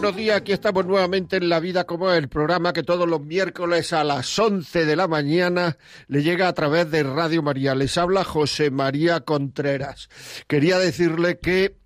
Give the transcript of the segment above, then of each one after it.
Buenos días. Aquí estamos nuevamente en La Vida como el programa que todos los miércoles a las 11 de la mañana le llega a través de Radio María. Les habla José María Contreras. Quería decirle que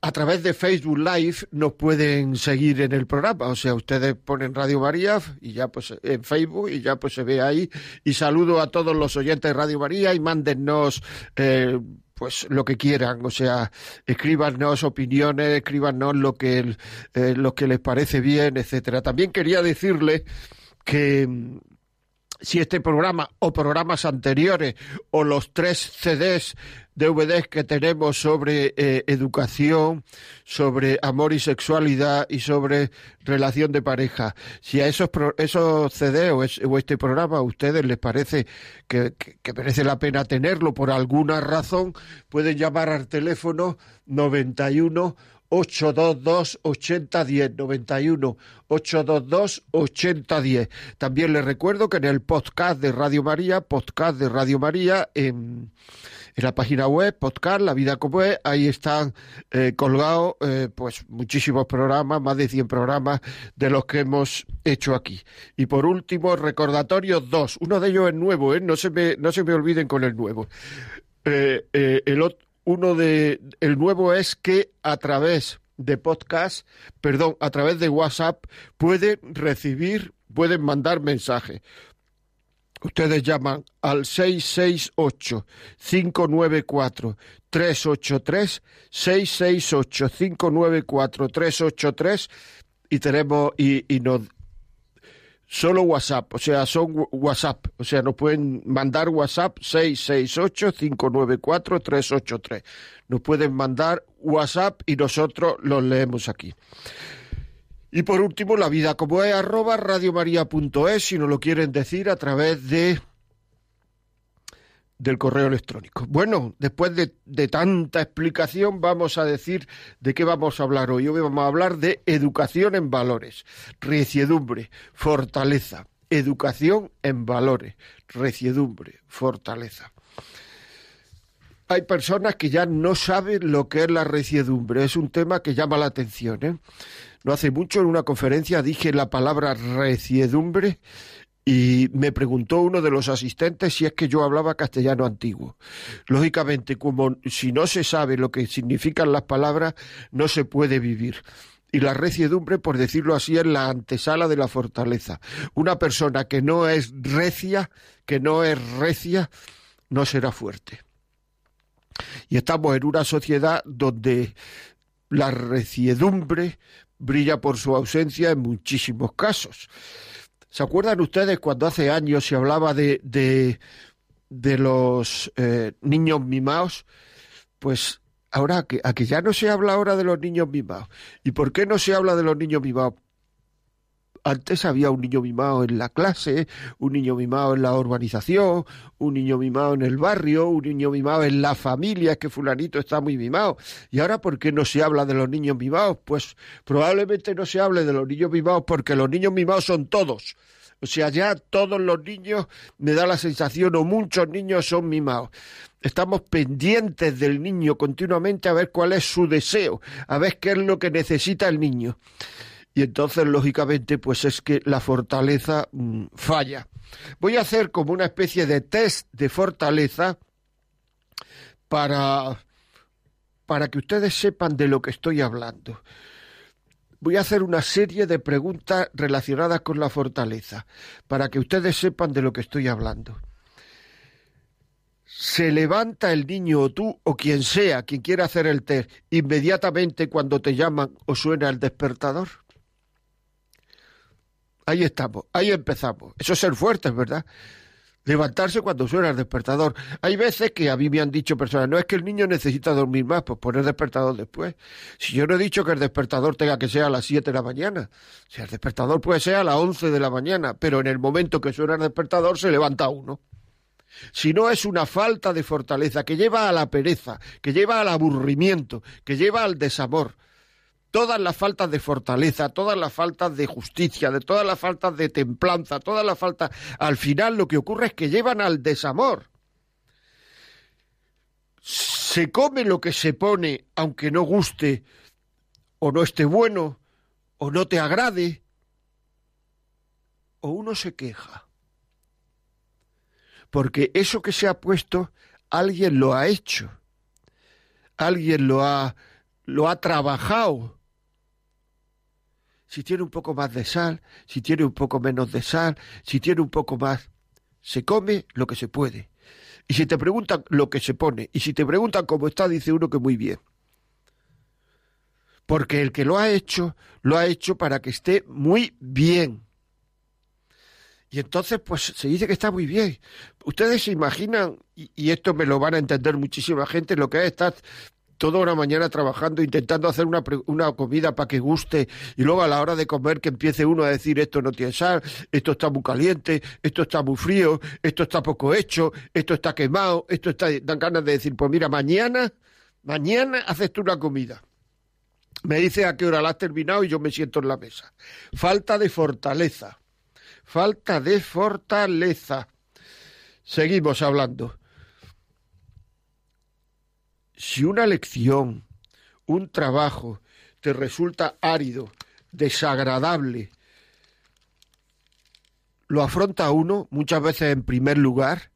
a través de Facebook Live nos pueden seguir en el programa. O sea, ustedes ponen Radio María y ya pues en Facebook y ya pues se ve ahí. Y saludo a todos los oyentes de Radio María y mándennos eh, pues lo que quieran, o sea, escríbanos opiniones, escríbanos lo que, eh, lo que les parece bien, etcétera. También quería decirle que si este programa o programas anteriores o los tres CDs DVDs que tenemos sobre eh, educación, sobre amor y sexualidad y sobre relación de pareja. Si a esos, esos CD o, este programa a ustedes les parece que, que, merece la pena tenerlo por alguna razón, pueden llamar al teléfono 91 822 8010 91 822 8010. También les recuerdo que en el podcast de Radio María, podcast de Radio María en la página web, podcast, La Vida como es, ahí están eh, colgados eh, pues muchísimos programas, más de 100 programas de los que hemos hecho aquí. Y por último, recordatorios dos. Uno de ellos es nuevo, ¿eh? no, se me, no se me olviden con el nuevo. Eh, el uno de el nuevo es que a través de podcast, perdón, a través de WhatsApp pueden recibir, pueden mandar mensajes. Ustedes llaman al 668-594-383, 668-594-383 y tenemos, y, y nos, solo WhatsApp, o sea, son WhatsApp, o sea, nos pueden mandar WhatsApp 668-594-383. Nos pueden mandar WhatsApp y nosotros los leemos aquí. Y por último, la vida como es arroba radiomaria.es si nos lo quieren decir a través de del correo electrónico. Bueno, después de, tanta explicación, vamos a decir de qué vamos a hablar hoy. Hoy vamos a hablar de educación en valores, reciedumbre, fortaleza. Educación en valores, reciedumbre, fortaleza. Hay personas que ya no saben lo que es la reciedumbre. Es un tema que llama la atención. ¿eh? No hace mucho en una conferencia dije la palabra reciedumbre y me preguntó uno de los asistentes si es que yo hablaba castellano antiguo. Lógicamente, como si no se sabe lo que significan las palabras, no se puede vivir. Y la reciedumbre, por decirlo así, es la antesala de la fortaleza. Una persona que no es recia, que no es recia, no será fuerte. Y estamos en una sociedad donde la reciedumbre brilla por su ausencia en muchísimos casos. ¿Se acuerdan ustedes cuando hace años se hablaba de, de, los eh, niños mimados? Pues ahora, a que ya no se habla ahora de los niños mimados. ¿Y por qué no se habla de los niños mimados? Antes había un niño mimado en la clase, un niño mimado en la urbanización, un niño mimado en el barrio, un niño mimado en la familia, es que fulanito está muy mimado. Y ahora, ¿por qué no se habla de los niños mimados? Pues probablemente no se hable de los niños mimados porque los niños mimados son todos. O sea, ya todos los niños me da la sensación, o muchos niños son mimados. Estamos pendientes del niño continuamente a ver cuál es su deseo, a ver qué es lo que necesita el niño y entonces lógicamente pues es que la fortaleza mm, falla. Voy a hacer como una especie de test de fortaleza para para que ustedes sepan de lo que estoy hablando. Voy a hacer una serie de preguntas relacionadas con la fortaleza, para que ustedes sepan de lo que estoy hablando. ¿Se levanta el niño o tú o quien sea, quien quiera hacer el test, inmediatamente cuando te llaman o suena el despertador? Ahí estamos, ahí empezamos. Eso es ser fuertes, ¿verdad? levantarse cuando suena el despertador. Hay veces que a mí me han dicho personas, no es que el niño necesita dormir más, pues poner despertador después. Si yo no he dicho que el despertador tenga que ser a las 7 de la mañana, si el despertador puede ser a las 11 de la mañana, pero en el momento que suena el despertador se levanta uno. Si no es una falta de fortaleza que lleva a la pereza, que lleva al aburrimiento, que lleva al desamor todas las faltas de fortaleza, todas las faltas de justicia, de todas las faltas de templanza, todas las faltas, al final lo que ocurre es que llevan al desamor. Se come lo que se pone, aunque no guste, o no esté bueno, o no te agrade, o uno se queja. Porque eso que se ha puesto, alguien lo ha hecho, alguien lo ha, lo ha trabajado, si tiene un poco más de sal, si tiene un poco menos de sal, si tiene un poco más. Se come lo que se puede. Y si te preguntan lo que se pone, y si te preguntan cómo está, dice uno que muy bien. Porque el que lo ha hecho, lo ha hecho para que esté muy bien. Y entonces, pues se dice que está muy bien. Ustedes se imaginan, y, esto me lo van a entender muchísima gente, lo que es estar toda una mañana trabajando, intentando hacer una, una comida para que guste, y luego a la hora de comer que empiece uno a decir esto no tiene sal, esto está muy caliente, esto está muy frío, esto está poco hecho, esto está quemado, esto está... Dan ganas de decir, pues mira, mañana, mañana haces tú una comida. Me dice a qué hora la has terminado y yo me siento en la mesa. Falta de fortaleza. Falta de fortaleza. Seguimos hablando si una lección, un trabajo, te resulta árido, desagradable, lo afronta uno muchas veces en primer lugar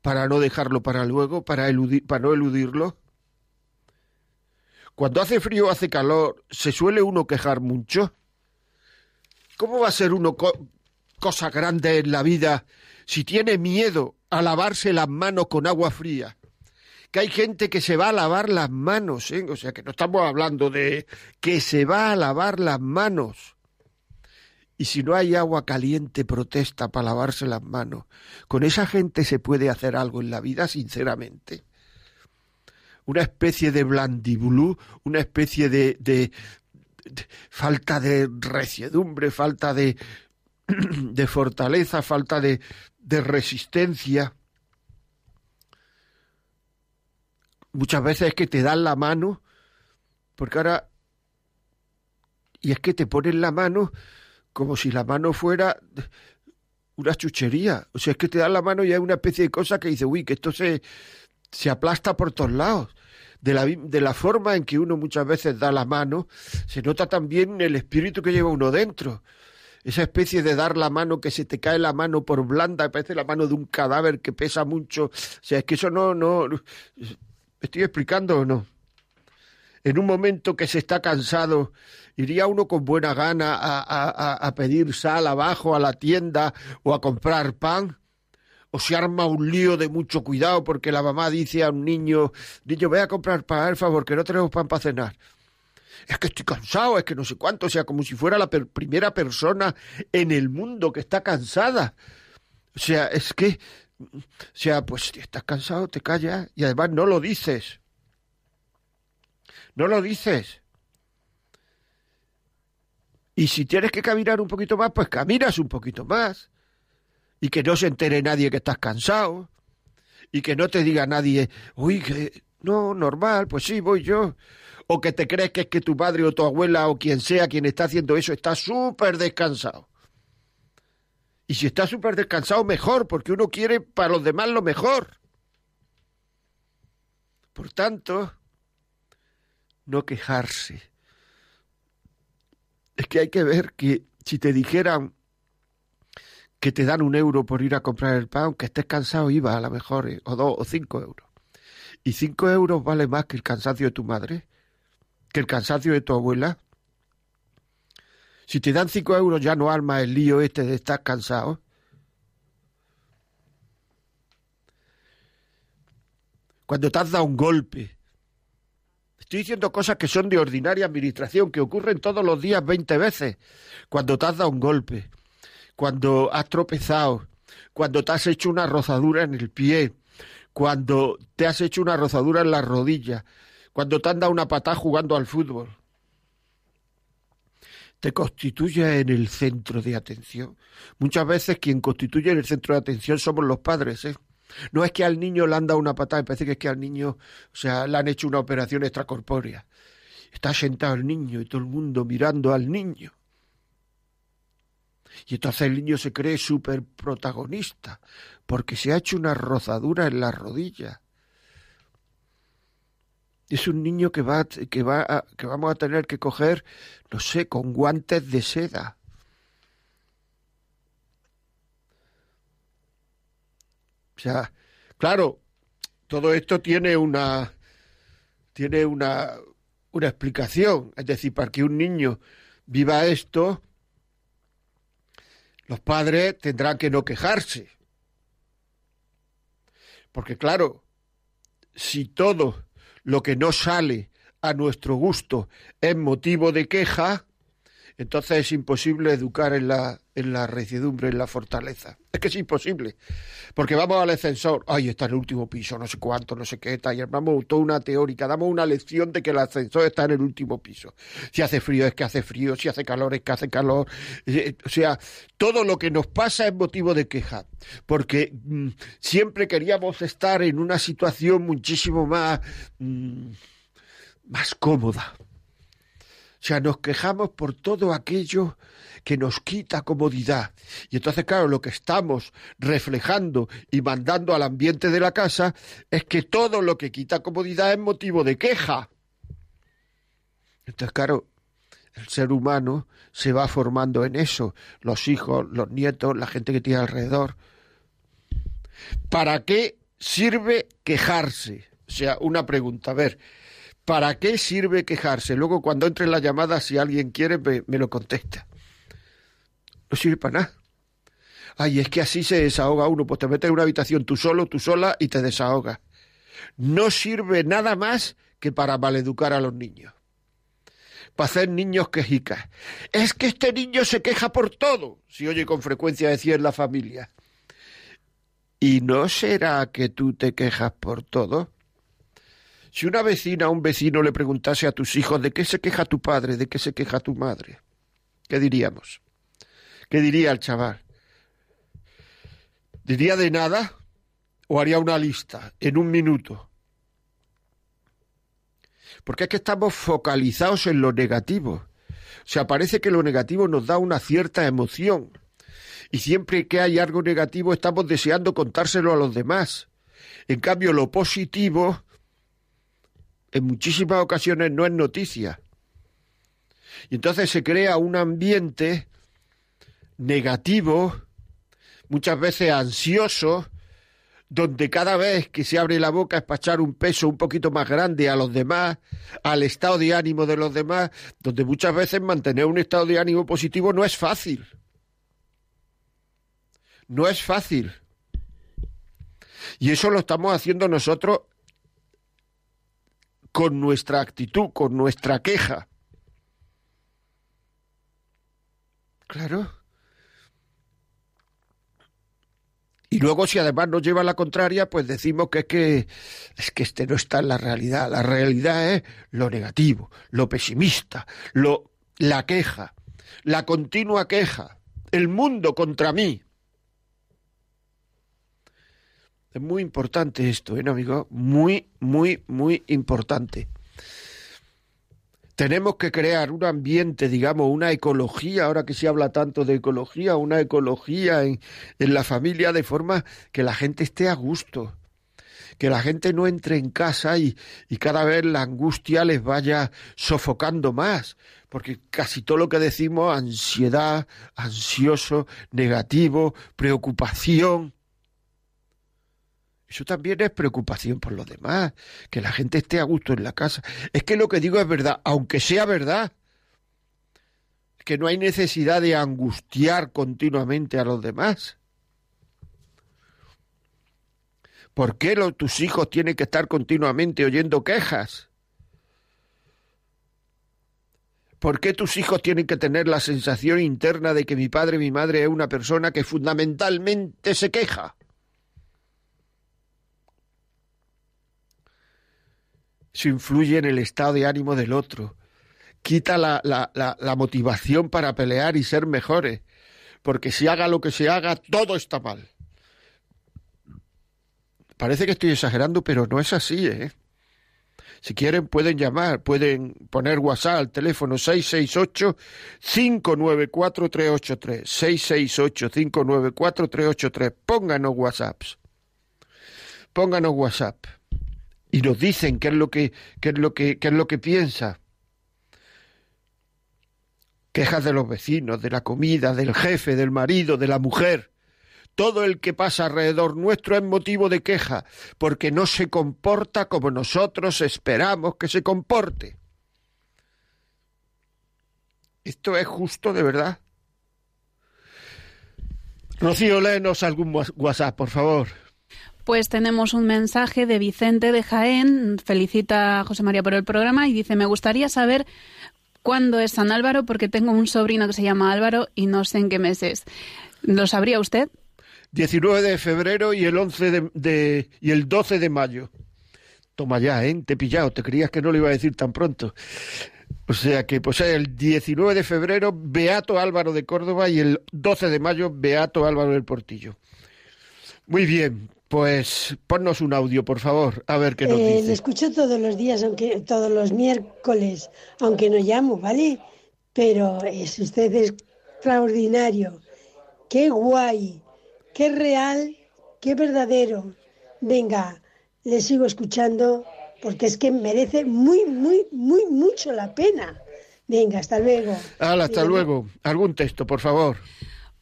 para no dejarlo para luego, para, para no eludirlo. Cuando hace frío hace calor, ¿se suele uno quejar mucho? ¿Cómo va a ser uno cosa grande en la vida si tiene miedo a lavarse las manos con agua fría? Que hay gente que se va a lavar las manos, ¿eh? o sea que no estamos hablando de que se va a lavar las manos. Y si no hay agua caliente, protesta para lavarse las manos. ¿Con esa gente se puede hacer algo en la vida, sinceramente? Una especie de blandibulú, una especie de, de, falta de reciedumbre, falta de, de fortaleza, falta de, de resistencia. Muchas veces es que te dan la mano, porque ahora, y es que te ponen la mano como si la mano fuera una chuchería. O sea, es que te dan la mano y hay una especie de cosa que dice, uy, que esto se, se aplasta por todos lados. De la, de la forma en que uno muchas veces da la mano, se nota también el espíritu que lleva uno dentro. Esa especie de dar la mano que se te cae la mano por blanda, parece la mano de un cadáver que pesa mucho. O sea, es que eso no, no, estoy explicando o no? En un momento que se está cansado, ¿iría uno con buena gana a, pedir sal abajo a la tienda o a comprar pan? ¿O se arma un lío de mucho cuidado porque la mamá dice a un niño, niño, ve a comprar pan, por favor, que no tenemos pan para cenar? es que estoy cansado, es que no sé cuánto, o sea, como si fuera la primera persona en el mundo que está cansada. O sea, es que o sea, pues si estás cansado, te callas y además no lo dices. No lo dices. Y si tienes que caminar un poquito más, pues caminas un poquito más. Y que no se entere nadie que estás cansado. Y que no te diga nadie, uy, que no, normal, pues sí, voy yo. O que te crees que es que tu padre o tu abuela o quien sea quien está haciendo eso está súper descansado. Y si está súper descansado, mejor, porque uno quiere para los demás lo mejor. Por tanto, no quejarse. Es que hay que ver que si te dijeran que te dan un euro por ir a comprar el pan, que estés cansado, iba a lo mejor, eh, o dos o cinco euros. Y cinco euros vale más que el cansancio de tu madre, que el cansancio de tu abuela, si te dan cinco euros ya no arma el lío este de estar cansado. Cuando te has dado un golpe. Estoy diciendo cosas que son de ordinaria administración, que ocurren todos los días 20 veces. Cuando te has dado un golpe, cuando has tropezado, cuando te has hecho una rozadura en el pie, cuando te has hecho una rozadura en la rodilla, cuando te han dado una patada jugando al fútbol. Te constituye en el centro de atención. Muchas veces quien constituye en el centro de atención somos los padres, ¿eh? No es que al niño le han dado una patada, me parece que es que al niño, o sea, le han hecho una operación extracorpórea. Está sentado el niño y todo el mundo mirando al niño. Y entonces el niño se cree súper protagonista, porque se ha hecho una rozadura en la rodilla. Es un niño que va, que va que vamos a tener que coger, no sé, con guantes de seda. O sea, claro, todo esto tiene una tiene una una explicación, es decir, para que un niño viva esto, los padres tendrán que no quejarse. Porque claro, si todo lo que no sale a nuestro gusto es motivo de queja, entonces es imposible educar en la, en la recidumbre, en la fortaleza. Es que es imposible. Porque vamos al ascensor, ay, está en el último piso, no sé cuánto, no sé qué, tal, y armamos toda una teórica, damos una lección de que el ascensor está en el último piso. Si hace frío es que hace frío, si hace calor es que hace calor. Eh, o sea, todo lo que nos pasa es motivo de queja. Porque mm, siempre queríamos estar en una situación muchísimo más, mm, más cómoda sea, nos quejamos por todo aquello que nos quita comodidad. Y entonces, claro, lo que estamos reflejando y mandando al ambiente de la casa es que todo lo que quita comodidad es motivo de queja. Entonces, claro, el ser humano se va formando en eso, los hijos, los nietos, la gente que tiene alrededor. ¿Para qué sirve quejarse? O sea, una pregunta, a ver, ¿Para qué sirve quejarse? Luego cuando entre la llamada, si alguien quiere, me, lo contesta. No sirve para nada. Ay, es que así se desahoga uno, pues te metes en una habitación tú solo, tú sola y te desahogas. No sirve nada más que para maleducar a los niños. Para hacer niños quejicas. Es que este niño se queja por todo, si oye con frecuencia decir en la familia. ¿Y no será que tú te quejas por todo? Si una vecina o un vecino le preguntase a tus hijos de qué se queja tu padre, de qué se queja tu madre, ¿qué diríamos? ¿Qué diría el chaval? ¿Diría de nada o haría una lista en un minuto? Porque es que estamos focalizados en lo negativo. O sea, parece que lo negativo nos da una cierta emoción. Y siempre que hay algo negativo estamos deseando contárselo a los demás. En cambio, lo positivo en muchísimas ocasiones no es noticia. Y entonces se crea un ambiente negativo, muchas veces ansioso, donde cada vez que se abre la boca es para echar un peso un poquito más grande a los demás, al estado de ánimo de los demás, donde muchas veces mantener un estado de ánimo positivo no es fácil. No es fácil. Y eso lo estamos haciendo nosotros con nuestra actitud, con nuestra queja. Claro. Y luego si además nos lleva a la contraria, pues decimos que es que es que este no está en la realidad. La realidad es lo negativo, lo pesimista, lo la queja, la continua queja, el mundo contra mí. Es muy importante esto, ¿eh, amigo? Muy, muy, muy importante. Tenemos que crear un ambiente, digamos, una ecología, ahora que se habla tanto de ecología, una ecología en, en la familia de forma que la gente esté a gusto, que la gente no entre en casa y, y, cada vez la angustia les vaya sofocando más, porque casi todo lo que decimos, ansiedad, ansioso, negativo, preocupación, eso también es preocupación por los demás, que la gente esté a gusto en la casa. Es que lo que digo es verdad, aunque sea verdad, que no hay necesidad de angustiar continuamente a los demás. ¿Por qué tus hijos tienen que estar continuamente oyendo quejas? ¿Por qué tus hijos tienen que tener la sensación interna de que mi padre, mi madre es una persona que fundamentalmente se queja? Eso influye en el estado de ánimo del otro. Quita la, la, la, motivación para pelear y ser mejores. Porque si haga lo que se haga, todo está mal. Parece que estoy exagerando, pero no es así, ¿eh? Si quieren pueden llamar, pueden poner WhatsApp al teléfono 668-594-383. 668-594-383. Pónganos WhatsApps. Pónganos WhatsApp. Y nos dicen qué es lo que, qué es lo que, qué es lo que piensa. Quejas de los vecinos, de la comida, del jefe, del marido, de la mujer todo el que pasa alrededor nuestro es motivo de queja, porque no se comporta como nosotros esperamos que se comporte. ¿Esto es justo de verdad? Rocío, léenos algún WhatsApp, por favor. Pues tenemos un mensaje de Vicente de Jaén, felicita a José María por el programa y dice, me gustaría saber cuándo es San Álvaro porque tengo un sobrino que se llama Álvaro y no sé en qué meses. ¿Lo sabría usted? 19 de febrero y el 11 de, y el 12 de mayo. Toma ya, ¿eh? Te he pillado, te creías que no lo iba a decir tan pronto. O sea que, pues el 19 de febrero, Beato Álvaro de Córdoba y el 12 de mayo, Beato Álvaro del Portillo. Muy bien, pues ponnos un audio, por favor, a ver qué nos eh, dice. Le escucho todos los días, aunque todos los miércoles, aunque no llamo, ¿vale? Pero es usted extraordinario. Qué guay qué real, qué verdadero. Venga, le sigo escuchando porque es que merece muy, muy, muy mucho la pena. Venga, hasta luego. hasta luego. Algún texto, por favor.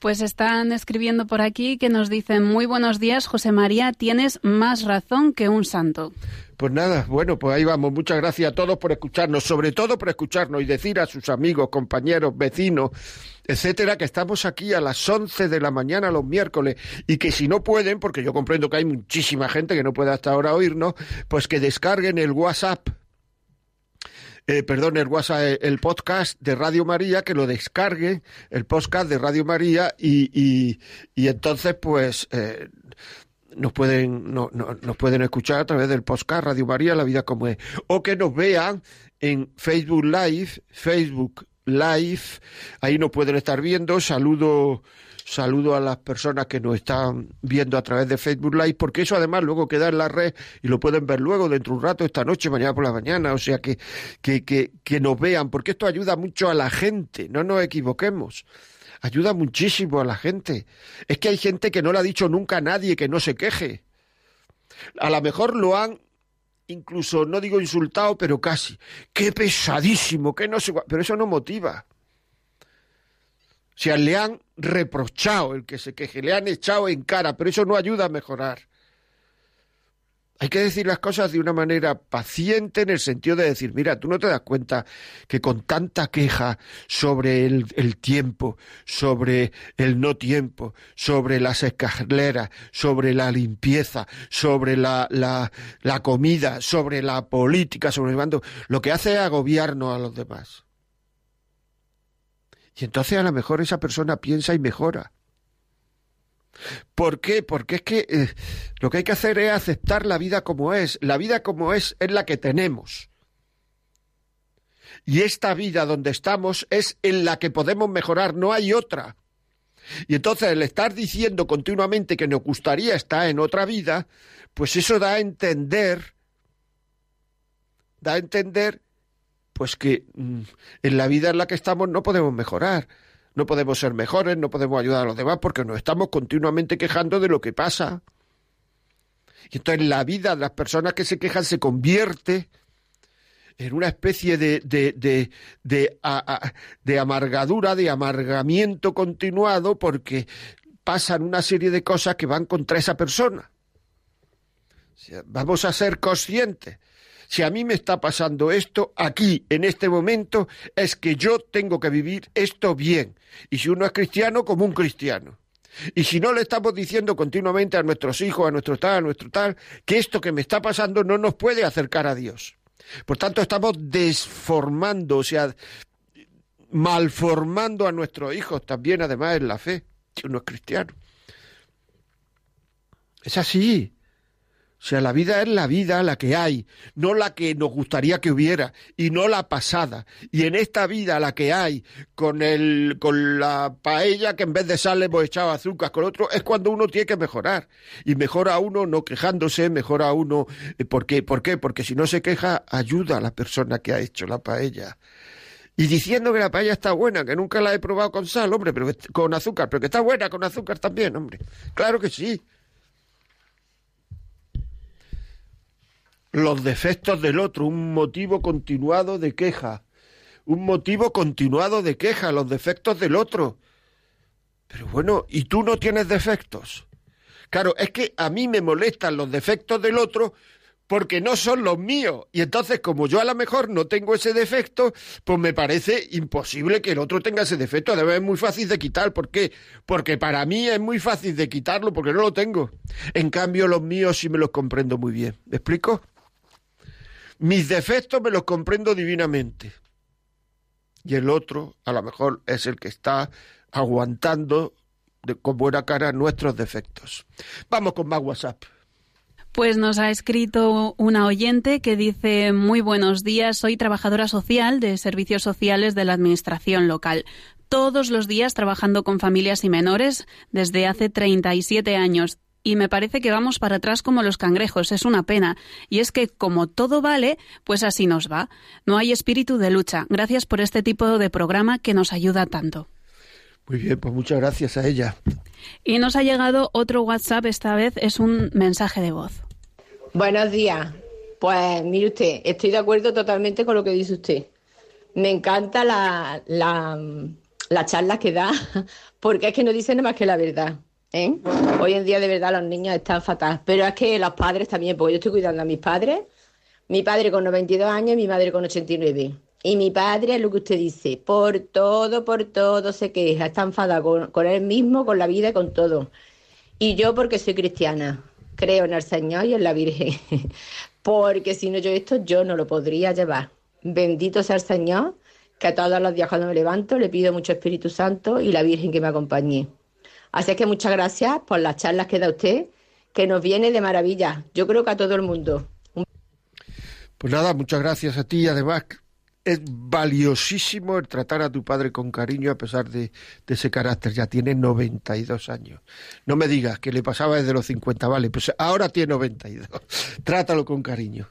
Pues están escribiendo por aquí que nos dicen muy buenos días, José María, tienes más razón que un santo. Pues nada, bueno, pues ahí vamos. Muchas gracias a todos por escucharnos, sobre todo por escucharnos y decir a sus amigos, compañeros, vecinos, etcétera, que estamos aquí a las 11 de la mañana los miércoles y que si no pueden, porque yo comprendo que hay muchísima gente que no puede hasta ahora oírnos, pues que descarguen el WhatsApp eh, perdón, el WhatsApp, el podcast de Radio María, que lo descarguen, el podcast de Radio María, y, y, y entonces, pues, eh, nos pueden, no, nos pueden escuchar a través del podcast Radio María, La Vida como es. O que nos vean en Facebook Live, Facebook Live, ahí nos pueden estar viendo. Saludo Saludo a las personas que nos están viendo a través de Facebook Live, porque eso además luego queda en la red y lo pueden ver luego, dentro de un rato, esta noche, mañana por la mañana. O sea, que, que, que, que nos vean, porque esto ayuda mucho a la gente, no nos equivoquemos ayuda muchísimo a la gente. Es que hay gente que no le ha dicho nunca a nadie que no se queje. A lo mejor lo han incluso, no digo insultado, pero casi. Qué pesadísimo, que no se... Pero eso no motiva. O sea, le han reprochado el que se queje, le han echado en cara, pero eso no ayuda a mejorar. Hay que decir las cosas de una manera paciente en el sentido de decir, mira, tú no te das cuenta que con tanta queja sobre el, tiempo, sobre el no tiempo, sobre las escaleras, sobre la limpieza, sobre la, la, la comida, sobre la política, sobre el mando, lo que hace es agobiarnos a los demás. Y entonces a lo mejor esa persona piensa y mejora. ¿Por qué? Porque es que eh, lo que hay que hacer es aceptar la vida como es. La vida como es es la que tenemos. Y esta vida donde estamos es en la que podemos mejorar, no hay otra. Y entonces el estar diciendo continuamente que nos gustaría estar en otra vida, pues eso da a entender, da a entender pues que mm, en la vida en la que estamos no podemos mejorar, no podemos ser mejores, no podemos ayudar a los demás porque nos estamos continuamente quejando de lo que pasa. Y entonces la vida de las personas que se quejan se convierte en una especie de, de, de, de, de amargadura, de amargamiento continuado porque pasan una serie de cosas que van contra esa persona. vamos a ser conscientes si a mí me está pasando esto aquí, en este momento, es que yo tengo que vivir esto bien. Y si uno es cristiano, como un cristiano. Y si no le estamos diciendo continuamente a nuestros hijos, a nuestro tal, a nuestro tal, que esto que me está pasando no nos puede acercar a Dios. Por tanto, estamos desformando, o sea, malformando a nuestros hijos también, además, en la fe, si uno es cristiano. Es así. O sea, la vida es la vida, la que hay, no la que nos gustaría que hubiera, y no la pasada. Y en esta vida, la que hay, con, el, con la paella que en vez de sal hemos echado azúcar, con otro, es cuando uno tiene que mejorar. Y mejora uno no quejándose, mejora uno. Eh, ¿Por qué? ¿Por qué? Porque si no se queja, ayuda a la persona que ha hecho la paella. Y diciendo que la paella está buena, que nunca la he probado con sal, hombre, pero con azúcar, pero que está buena con azúcar también, hombre. Claro que sí. Los defectos del otro, un motivo continuado de queja, un motivo continuado de queja, los defectos del otro. Pero bueno, ¿y tú no tienes defectos? Claro, es que a mí me molestan los defectos del otro porque no son los míos. Y entonces, como yo a lo mejor no tengo ese defecto, pues me parece imposible que el otro tenga ese defecto. Además, es muy fácil de quitar. ¿Por qué? Porque para mí es muy fácil de quitarlo porque no lo tengo. En cambio, los míos sí me los comprendo muy bien. ¿Me explico? Mis defectos me los comprendo divinamente. Y el otro, a lo mejor, es el que está aguantando con buena cara nuestros defectos. Vamos con más WhatsApp. Pues nos ha escrito una oyente que dice muy buenos días, soy trabajadora social de servicios sociales de la Administración local. Todos los días trabajando con familias y menores desde hace 37 años y me parece que vamos para atrás como los cangrejos. Es una pena. Y es que como todo vale, pues así nos va. No hay espíritu de lucha. Gracias por este tipo de programa que nos ayuda tanto. Muy bien, pues muchas gracias a ella. Y nos ha llegado otro WhatsApp, esta vez es un mensaje de voz. Buenos días. Pues mire usted, estoy de acuerdo totalmente con lo que dice usted. Me encanta la, la, la charla que da, porque es que no dice nada más que la verdad. ¿Eh? Hoy en día de verdad los niños están fatal, pero es que los padres también, porque yo estoy cuidando a mis padres, mi padre con 92 años y mi madre con 89. Y mi padre es lo que usted dice, por todo, por todo se queja, está enfadado con, él mismo, con la vida y con todo. Y yo porque soy cristiana, creo en el Señor y en la Virgen, porque si no yo esto yo no lo podría llevar. Bendito sea el Señor, que todos los días cuando me levanto le pido mucho Espíritu Santo y la Virgen que me acompañe. Así que muchas gracias por las charlas que da usted, que nos viene de maravilla. Yo creo que a todo el mundo. Pues nada, muchas gracias a ti. Además, es valiosísimo el tratar a tu padre con cariño a pesar de, ese carácter. Ya tiene 92 años. No me digas que le pasaba desde los 50, vale, pues ahora tiene 92. Trátalo con cariño.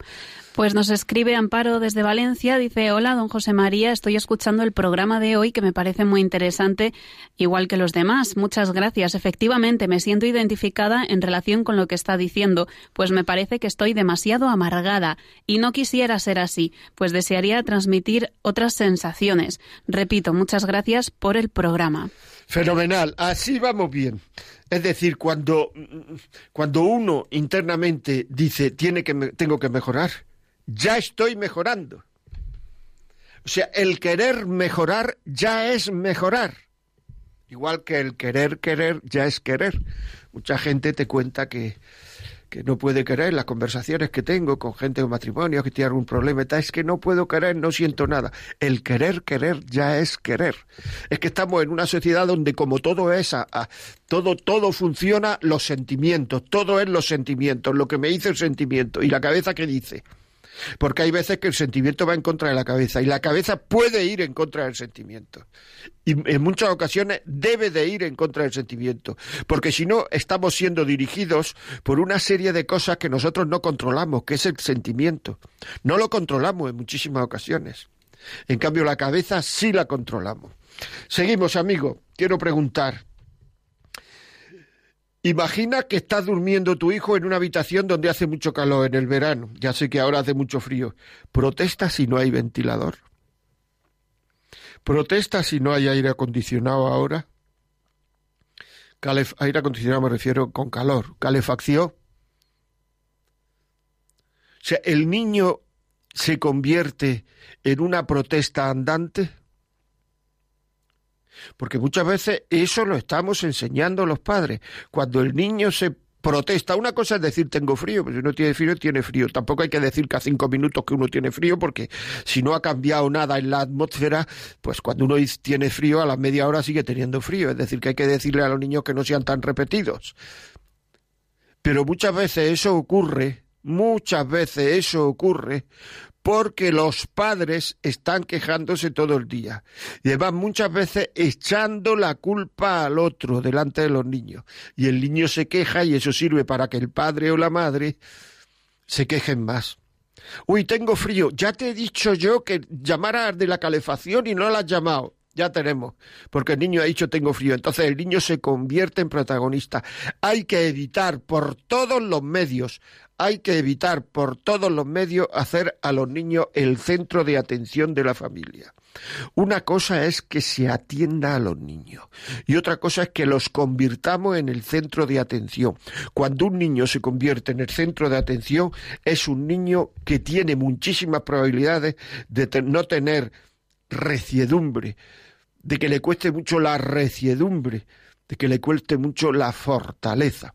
Pues nos escribe Amparo desde Valencia, dice, hola, don José María, estoy escuchando el programa de hoy que me parece muy interesante, igual que los demás. Muchas gracias. Efectivamente, me siento identificada en relación con lo que está diciendo, pues me parece que estoy demasiado amargada y no quisiera ser así, pues desearía transmitir otras sensaciones. Repito, muchas gracias por el programa. Fenomenal, así vamos bien. Es decir, cuando, cuando uno internamente dice tiene que tengo que mejorar, ya estoy mejorando. O sea, el querer mejorar ya es mejorar. Igual que el querer querer ya es querer. Mucha gente te cuenta que, que no puede querer, las conversaciones que tengo con gente de matrimonio que tiene algún problema, es que no puedo querer, no siento nada. El querer querer ya es querer. Es que estamos en una sociedad donde como todo es, todo, todo funciona los sentimientos, todo es los sentimientos, lo que me dice el sentimiento y la cabeza que dice. Porque hay veces que el sentimiento va en contra de la cabeza y la cabeza puede ir en contra del sentimiento. Y en muchas ocasiones debe de ir en contra del sentimiento. Porque si no, estamos siendo dirigidos por una serie de cosas que nosotros no controlamos, que es el sentimiento. No lo controlamos en muchísimas ocasiones. En cambio, la cabeza sí la controlamos. Seguimos, amigo. Quiero preguntar. Imagina que estás durmiendo tu hijo en una habitación donde hace mucho calor en el verano. Ya sé que ahora hace mucho frío. Protesta si no hay ventilador. Protesta si no hay aire acondicionado ahora. aire acondicionado me refiero con calor. Calefacción. O sea, el niño se convierte en una protesta andante. Porque muchas veces eso lo estamos enseñando los padres. Cuando el niño se protesta. Una cosa es decir tengo frío, pero si no tiene frío, tiene frío. Tampoco hay que decir que a cinco minutos que uno tiene frío, porque si no ha cambiado nada en la atmósfera, pues cuando uno tiene frío, a la media hora sigue teniendo frío. Es decir, que hay que decirle a los niños que no sean tan repetidos. Pero muchas veces eso ocurre, muchas veces eso ocurre porque los padres están quejándose todo el día. Y además muchas veces echando la culpa al otro delante de los niños. Y el niño se queja y eso sirve para que el padre o la madre se quejen más. Uy, tengo frío. Ya te he dicho yo que llamaras de la calefacción y no la has llamado. Ya tenemos, porque el niño ha dicho tengo frío. Entonces el niño se convierte en protagonista. Hay que evitar por todos los medios, hay que evitar por todos los medios hacer a los niños el centro de atención de la familia. Una cosa es que se atienda a los niños y otra cosa es que los convirtamos en el centro de atención. Cuando un niño se convierte en el centro de atención es un niño que tiene muchísimas probabilidades de no tener reciedumbre, de que le cueste mucho la reciedumbre, de que le cueste mucho la fortaleza.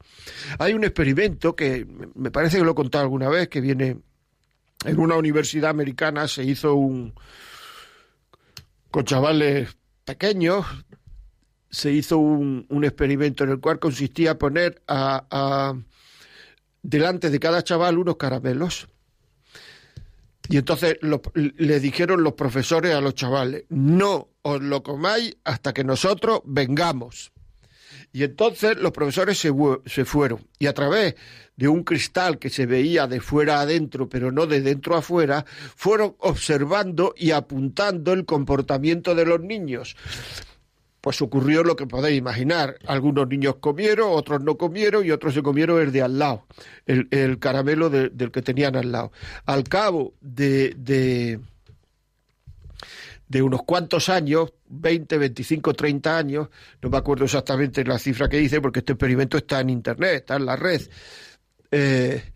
Hay un experimento que me parece que lo he contado alguna vez, que viene en una universidad americana, se hizo un con chavales pequeños, se hizo un, experimento en el cual consistía poner a, delante de cada chaval unos caramelos y entonces le dijeron los profesores a los chavales, no os lo comáis hasta que nosotros vengamos. Y entonces los profesores se, se, fueron y a través de un cristal que se veía de fuera adentro, pero no de dentro afuera, fueron observando y apuntando el comportamiento de los niños pues ocurrió lo que podéis imaginar. Algunos niños comieron, otros no comieron y otros se comieron el de al lado, el, caramelo del que tenían al lado. Al cabo de, de, de, unos cuantos años, 20, 25, 30 años, no me acuerdo exactamente la cifra que dice porque este experimento está en Internet, está en la red, eh,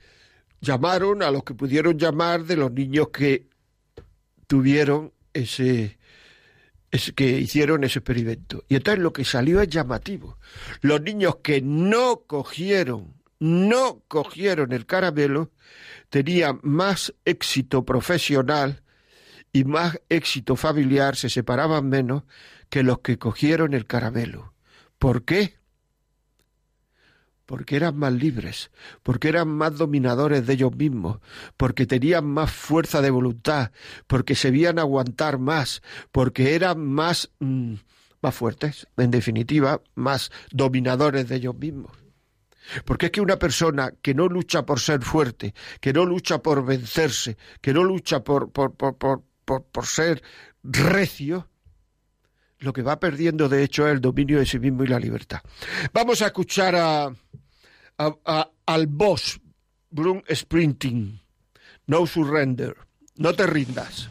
llamaron a los que pudieron llamar de los niños que tuvieron ese es que hicieron ese experimento. Y entonces lo que salió es llamativo. Los niños que no cogieron, no cogieron el caramelo, tenían más éxito profesional y más éxito familiar, se separaban menos que los que cogieron el caramelo. ¿Por qué? porque eran más libres, porque eran más dominadores de ellos mismos, porque tenían más fuerza de voluntad, porque se veían aguantar más, porque eran más, mm, más fuertes, en definitiva, más dominadores de ellos mismos. Porque es que una persona que no lucha por ser fuerte, que no lucha por vencerse, que no lucha por, por ser recio, lo que va perdiendo de hecho es el dominio de sí mismo y la libertad. Vamos a escuchar a, al boss, Brun Sprinting, No Surrender, no te rindas.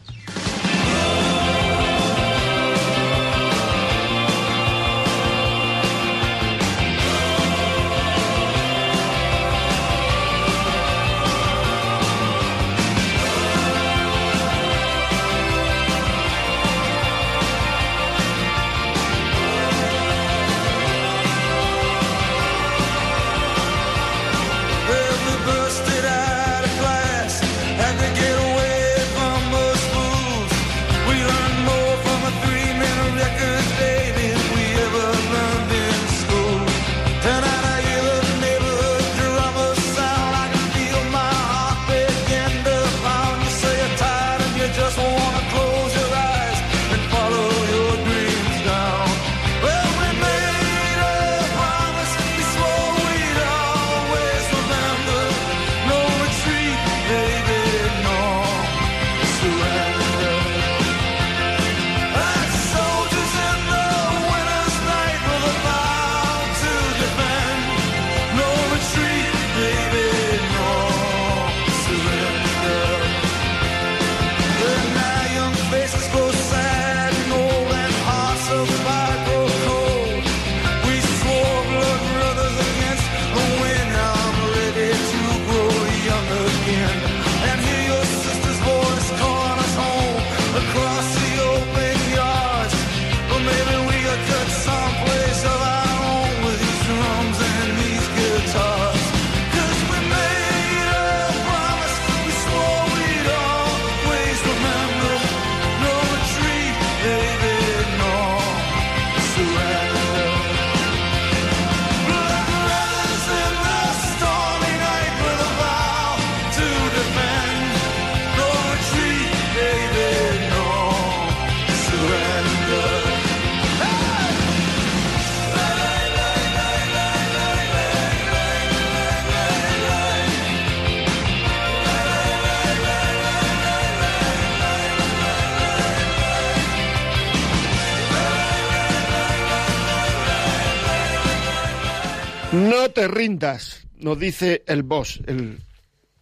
Te rindas, nos dice el boss, el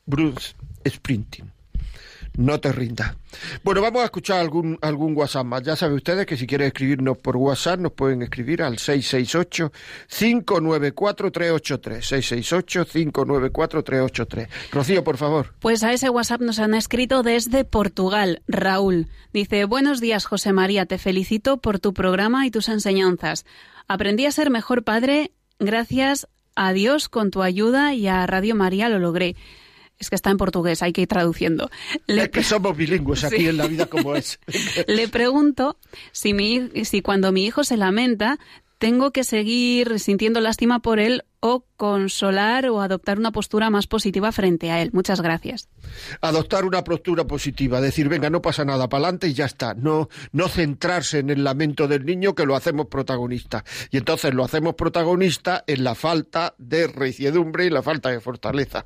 Bruce Sprinting. No te rindas. Bueno, vamos a escuchar algún, algún WhatsApp más. Ya saben ustedes que si quieren escribirnos por WhatsApp nos pueden escribir al 668-594-383. 668-594-383. Rocío, por favor. Pues a ese WhatsApp nos han escrito desde Portugal. Raúl dice, buenos días José María, te felicito por tu programa y tus enseñanzas. Aprendí a ser mejor padre gracias a Dios con tu ayuda y a Radio María lo logré. Es que está en portugués, hay que ir traduciendo. Le... Es que somos bilingües aquí sí. en la vida como es. Le pregunto si, mi, si cuando mi hijo se lamenta, tengo que seguir sintiendo lástima por él o consolar o adoptar una postura más positiva frente a él. Muchas gracias. Adoptar una postura positiva, decir, venga, no pasa nada, para adelante y ya está. No, no centrarse en el lamento del niño que lo hacemos protagonista. Y entonces lo hacemos protagonista en la falta de reciedumbre y la falta de fortaleza.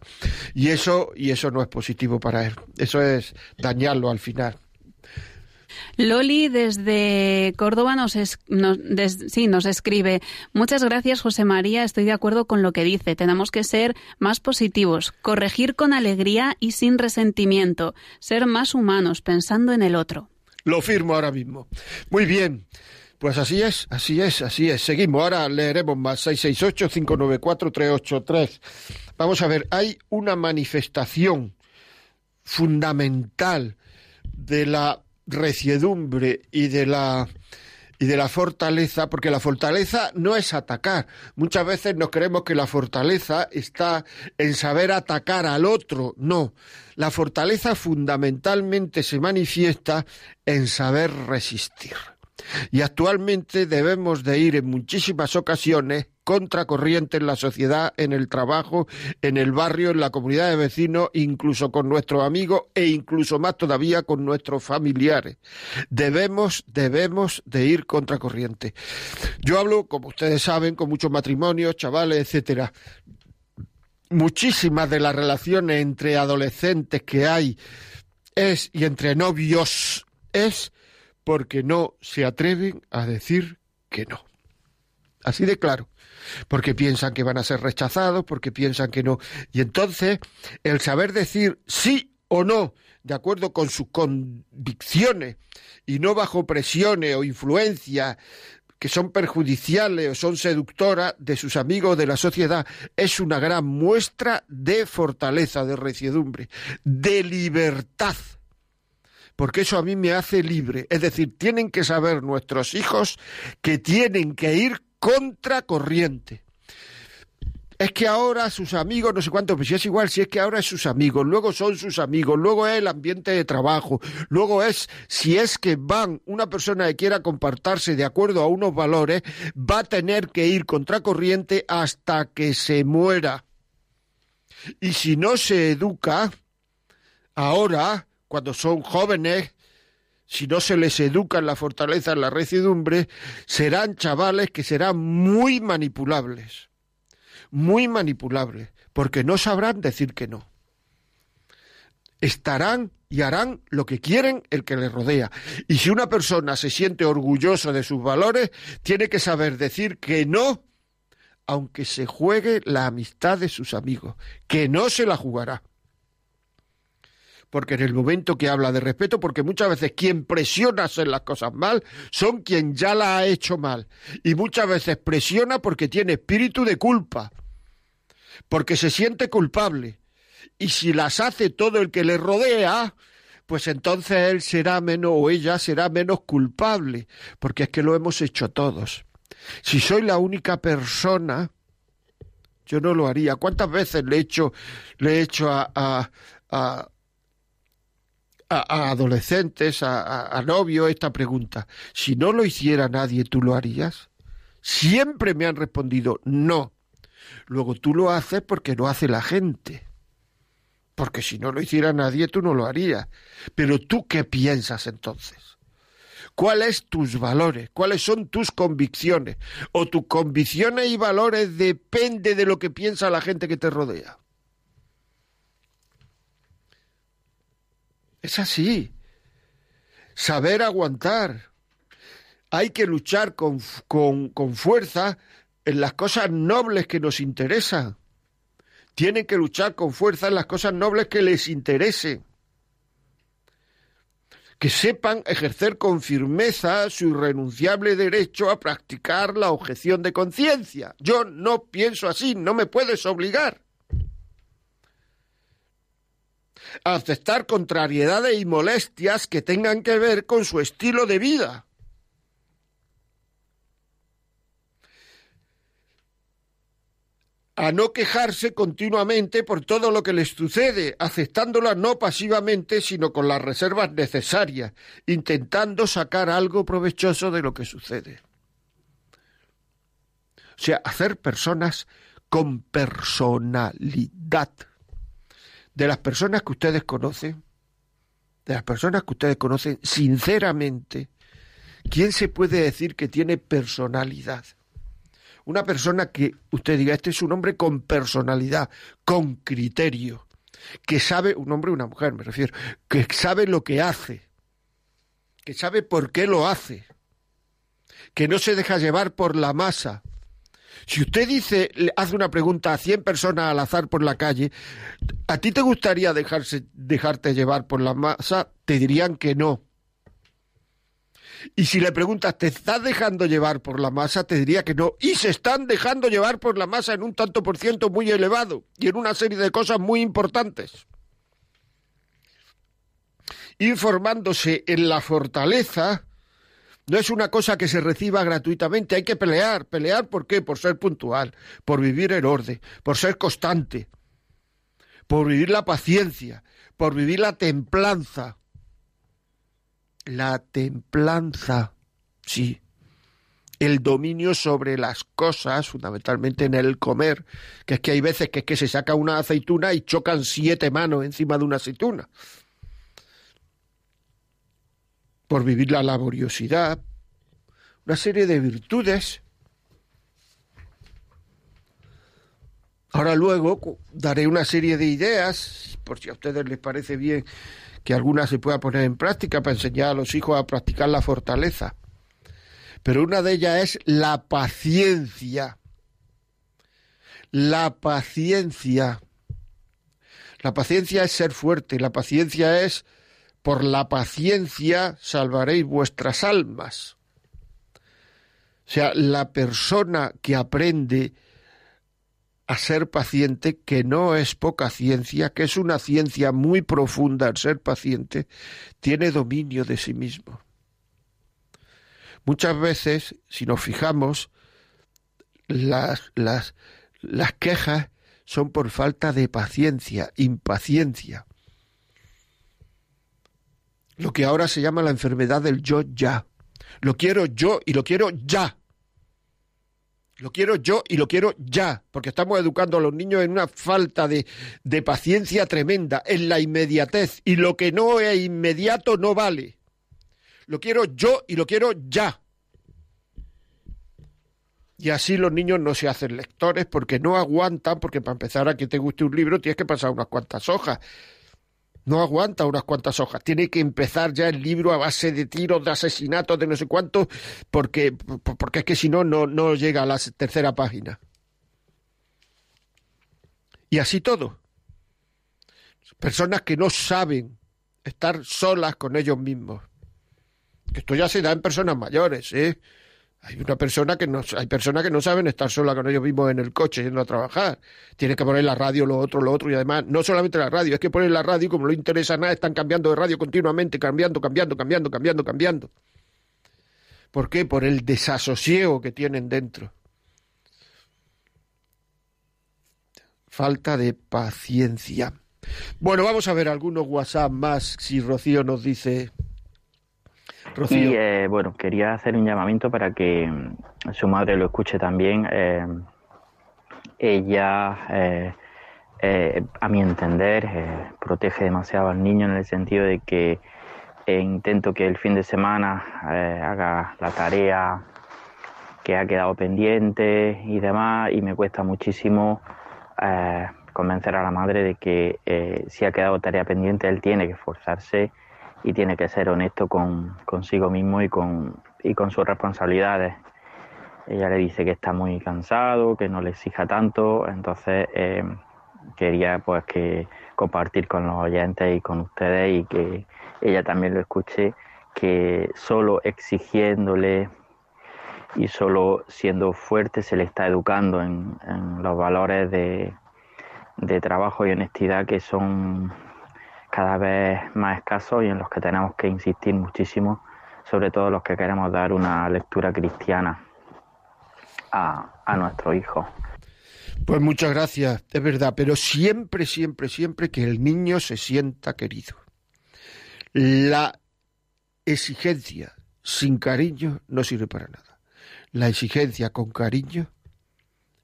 Y eso, y eso no es positivo para él. Eso es dañarlo al final. Loli desde Córdoba nos, es, nos, sí, nos escribe, muchas gracias José María, estoy de acuerdo con lo que dice, tenemos que ser más positivos, corregir con alegría y sin resentimiento, ser más humanos pensando en el otro. Lo firmo ahora mismo. Muy bien. Pues así es, así es, así es. Seguimos, ahora leeremos más. 668-594-383. Vamos a ver, hay una manifestación fundamental de la reciedumbre y de la y de la fortaleza, porque la fortaleza no es atacar. Muchas veces nos creemos que la fortaleza está en saber atacar al otro. No, la fortaleza fundamentalmente se manifiesta en saber resistir. Y actualmente debemos de ir en muchísimas ocasiones contracorriente en la sociedad, en el trabajo, en el barrio, en la comunidad de vecinos, incluso con nuestros amigos e incluso más todavía con nuestros familiares. Debemos, debemos de ir contracorriente. Yo hablo, como ustedes saben, con muchos matrimonios, chavales, etcétera. Muchísimas de las relaciones entre adolescentes que hay es y entre novios es porque no se atreven a decir que no. Así de claro porque piensan que van a ser rechazados, porque piensan que no. Y entonces, el saber decir sí o no, de acuerdo con sus convicciones, y no bajo presiones o influencias que son perjudiciales o son seductoras de sus amigos de la sociedad, es una gran muestra de fortaleza, de reciedumbre, de libertad porque eso a mí me hace libre. Es decir, tienen que saber nuestros hijos que tienen que ir contracorriente. Es que ahora sus amigos, no sé cuánto, pues si es igual, si es que ahora es sus amigos, luego son sus amigos, luego es el ambiente de trabajo, luego es, si es que van, una persona que quiera compartirse de acuerdo a unos valores, va a tener que ir contracorriente hasta que se muera. Y si no se educa, ahora, cuando son jóvenes, si no se les educa en la fortaleza, en la recidumbre, serán chavales que serán muy manipulables, muy manipulables, porque no sabrán decir que no. Estarán y harán lo que quieren el que les rodea. Y si una persona se siente orgulloso de sus valores, tiene que saber decir que no, aunque se juegue la amistad de sus amigos, que no se la jugará porque en el momento que habla de respeto, porque muchas veces quien presiona hacer las cosas mal son quien ya la ha hecho mal. Y muchas veces presiona porque tiene espíritu de culpa, porque se siente culpable. Y si las hace todo el que le rodea, pues entonces él será menos o ella será menos culpable, porque es que lo hemos hecho todos. Si soy la única persona, yo no lo haría. ¿Cuántas veces le he hecho, le he hecho a, a, a a, adolescentes, a, a, novios, esta pregunta. Si no lo hiciera nadie, ¿tú lo harías? Siempre me han respondido no. Luego tú lo haces porque lo hace la gente. Porque si no lo hiciera nadie, tú no lo harías. Pero tú qué piensas entonces? ¿Cuáles tus valores? ¿Cuáles son tus convicciones? O tus convicciones y valores depende de lo que piensa la gente que te rodea. Es así. Saber aguantar. Hay que luchar con, con, con fuerza en las cosas nobles que nos interesan. Tienen que luchar con fuerza en las cosas nobles que les interesen. Que sepan ejercer con firmeza su irrenunciable derecho a practicar la objeción de conciencia. Yo no pienso así, no me puedes obligar. A aceptar contrariedades y molestias que tengan que ver con su estilo de vida. a no quejarse continuamente por todo lo que les sucede, aceptándola no pasivamente, sino con las reservas necesarias, intentando sacar algo provechoso de lo que sucede. O sea, hacer personas con personalidad. De las personas que ustedes conocen, de las personas que ustedes conocen, sinceramente, ¿quién se puede decir que tiene personalidad? una persona que usted diga, este es un hombre con personalidad, con criterio, que sabe, un hombre o una mujer me refiero, que sabe lo que hace, que sabe por qué lo hace, que no se deja llevar por la masa. Si usted dice, le hace una pregunta a 100 personas al azar por la calle, ¿a ti te gustaría dejarse, dejarte llevar por la masa? Te dirían que no. Y si le preguntas, ¿te estás dejando llevar por la masa? Te diría que no. Y se están dejando llevar por la masa en un tanto por ciento muy elevado y en una serie de cosas muy importantes. Informándose en la fortaleza no es una cosa que se reciba gratuitamente, hay que pelear. ¿Pelear por qué? Por ser puntual, por vivir en orden, por ser constante, por vivir la paciencia, por vivir la templanza, la templanza, sí, el dominio sobre las cosas, fundamentalmente en el comer, que es que hay veces que es que se saca una aceituna y chocan siete manos encima de una aceituna. Por vivir la laboriosidad, una serie de virtudes. Ahora luego daré una serie de ideas, por si a ustedes les parece bien que alguna se pueda poner en práctica para enseñar a los hijos a practicar la fortaleza. Pero una de ellas es la paciencia. La paciencia. La paciencia es ser fuerte, la paciencia es, por la paciencia salvaréis vuestras almas. O sea, la persona que aprende a ser paciente, que no es poca ciencia, que es una ciencia muy profunda el ser paciente, tiene dominio de sí mismo. Muchas veces, si nos fijamos, las, las, las quejas son por falta de paciencia, impaciencia. Lo que ahora se llama la enfermedad del yo ya. Lo quiero yo y lo quiero ya. Lo quiero yo y lo quiero ya, porque estamos educando a los niños en una falta de, de paciencia tremenda, en la inmediatez, y lo que no es inmediato no vale. Lo quiero yo y lo quiero ya. Y así los niños no se hacen lectores porque no aguantan, porque para empezar a que te guste un libro tienes que pasar unas cuantas hojas no aguanta unas cuantas hojas. Tiene que empezar ya el libro a base de tiros, de asesinatos, de no sé cuánto, porque, porque es que si no, no llega a la tercera página. Y así todo. Personas que no saben estar solas con ellos mismos. Esto ya se da en personas mayores, ¿eh? Hay una persona que no, hay personas que no saben estar sola con ellos mismos en el coche yendo a trabajar. Tiene que poner la radio, lo otro, lo otro, y además, no solamente la radio, es que poner la radio, como no interesa nada, están cambiando de radio continuamente, cambiando, cambiando, cambiando, cambiando, cambiando. ¿Por qué? Por el desasosiego que tienen dentro. Falta de paciencia. Bueno, vamos a ver algunos WhatsApp más, si Rocío nos dice y eh, bueno, quería hacer un llamamiento para que mm, su madre lo escuche también. Eh, ella, eh, a mi entender, protege demasiado al niño en el sentido de que intento que el fin de semana haga la tarea que ha quedado pendiente y demás, y me cuesta muchísimo convencer a la madre de que si ha quedado tarea pendiente, él tiene que esforzarse y tiene que ser honesto con consigo mismo y con, y con sus responsabilidades. ella le dice que está muy cansado, que no le exija tanto, entonces eh, quería pues que compartir con los oyentes y con ustedes y que ella también lo escuche, que solo exigiéndole y solo siendo fuerte se le está educando en, los valores de, de trabajo y honestidad que son cada vez más escasos y en los que tenemos que insistir muchísimo, sobre todo los que queremos dar una lectura cristiana a, a nuestro hijo. Pues muchas gracias, es verdad, pero siempre, siempre, siempre que el niño se sienta querido. La exigencia sin cariño no sirve para nada. La exigencia con cariño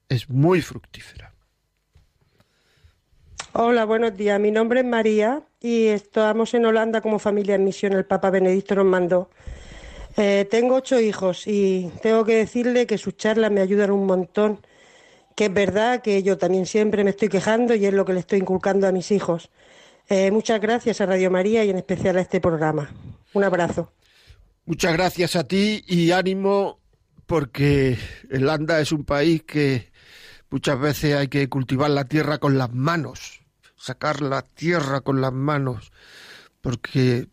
es muy fructífera. Hola, buenos días. Mi nombre es María y estamos en Holanda como familia en misión. El Papa Benedicto nos mandó. Eh, tengo ocho hijos y tengo que decirle que sus charlas me ayudan un montón. Que es verdad que yo también siempre me estoy quejando y es lo que le estoy inculcando a mis hijos. Eh, muchas gracias a Radio María y en especial a este programa. Un abrazo. Muchas gracias a ti y ánimo porque Holanda es un país que muchas veces hay que cultivar la tierra con las manos, sacar la tierra con las manos, porque,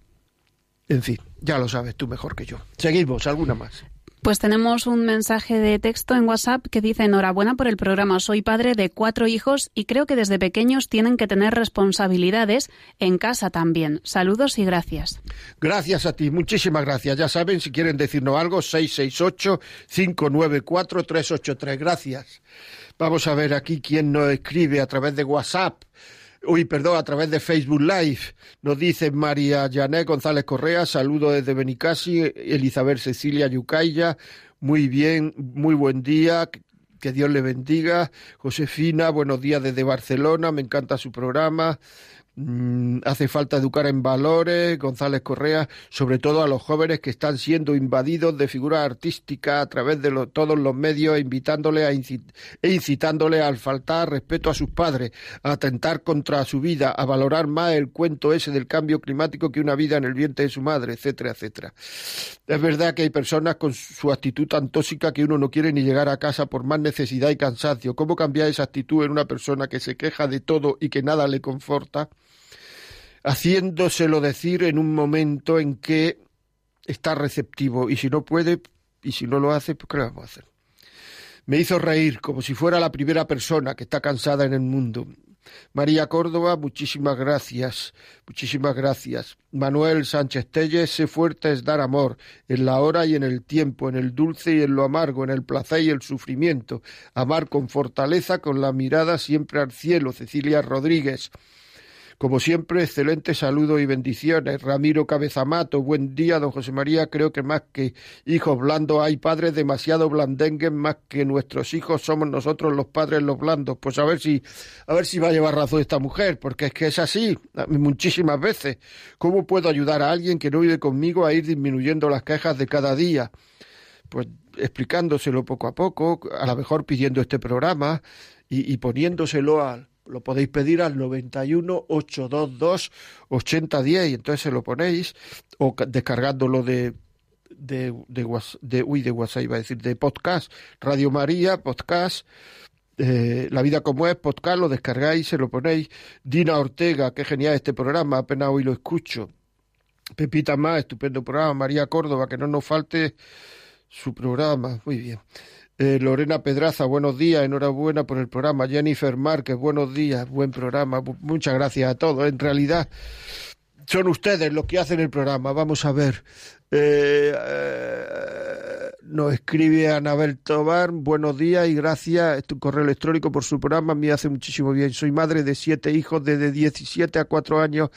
en fin, ya lo sabes tú mejor que yo. Seguimos, alguna más. Pues tenemos un mensaje de texto en WhatsApp que dice enhorabuena por el programa. Soy padre de cuatro hijos y creo que desde pequeños tienen que tener responsabilidades en casa también. Saludos y gracias. Gracias a ti, muchísimas gracias. Ya saben, si quieren decirnos algo, 668-594-383. Gracias. Vamos a ver aquí quién nos escribe a través de WhatsApp. Uy, perdón, a través de Facebook Live. Nos dice María Janet González Correa, saludo desde Benicasi, Elizabeth Cecilia Yucaya, muy bien, muy buen día, que Dios le bendiga. Josefina, buenos días desde Barcelona, me encanta su programa. Mm, hace falta educar en valores, González Correa, sobre todo a los jóvenes que están siendo invadidos de figuras artísticas a través de todos los medios, invitándole a e incitándole a faltar respeto a sus padres, a atentar contra su vida, a valorar más el cuento ese del cambio climático que una vida en el vientre de su madre, etcétera, etcétera. Es verdad que hay personas con su actitud tan tóxica que uno no quiere ni llegar a casa por más necesidad y cansancio. ¿Cómo cambiar esa actitud en una persona que se queja de todo y que nada le conforta? Haciéndoselo decir en un momento en que está receptivo y si no puede y si no lo hace, pues ¿qué le vamos a hacer? Me hizo reír como si fuera la primera persona que está cansada en el mundo. María Córdoba, muchísimas gracias, muchísimas gracias. Manuel Sánchez Telles, sé fuerte es dar amor, en la hora y en el tiempo, en el dulce y en lo amargo, en el placer y el sufrimiento. Amar con fortaleza, con la mirada siempre al cielo. Cecilia Rodríguez. Como siempre, excelente saludo y bendiciones. Ramiro Cabezamato, buen día, don José María. Creo que más que hijos blandos hay padres demasiado blandengues, más que nuestros hijos somos nosotros los padres los blandos. Pues a ver si, a ver si va a llevar razón esta mujer, porque es que es así, muchísimas veces. ¿Cómo puedo ayudar a alguien que no vive conmigo a ir disminuyendo las quejas de cada día? Pues explicándoselo poco a poco, a lo mejor pidiendo este programa y, y poniéndoselo al lo podéis pedir al 91 822 8010 y entonces se lo ponéis o descargándolo de de, de, de, uy, de WhatsApp iba a decir, de podcast, Radio María, podcast, eh, La vida como es, podcast, lo descargáis, se lo ponéis. Dina Ortega, qué genial este programa, apenas hoy lo escucho. Pepita Más, estupendo programa. María Córdoba, que no nos falte su programa. Muy bien. Eh, Lorena Pedraza, buenos días, enhorabuena por el programa. Jennifer Márquez, buenos días, buen programa. Muchas gracias a todos. En realidad, son ustedes los que hacen el programa. Vamos a ver. Eh, eh, nos escribe Anabel Tobar, buenos días y gracias. tu correo electrónico por su programa me hace muchísimo bien. Soy madre de siete hijos desde 17 a 4 años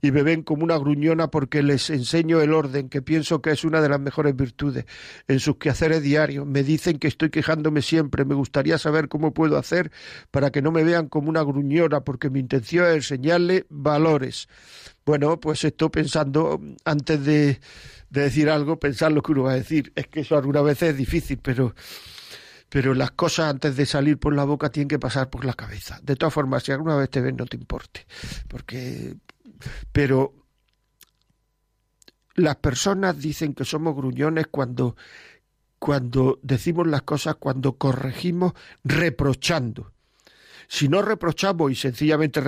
y me ven como una gruñona porque les enseño el orden, que pienso que es una de las mejores virtudes en sus quehaceres diarios. Me dicen que estoy quejándome siempre. Me gustaría saber cómo puedo hacer para que no me vean como una gruñona, porque mi intención es enseñarle valores. Bueno, pues estoy pensando antes de de decir algo, pensar lo que uno va a decir. Es que eso algunas veces es difícil, pero, pero las cosas antes de salir por la boca tienen que pasar por la cabeza. De todas formas, si alguna vez te ven, no te importe. Porque, pero las personas dicen que somos gruñones cuando cuando decimos las cosas, cuando corregimos reprochando. Si no reprochamos y sencillamente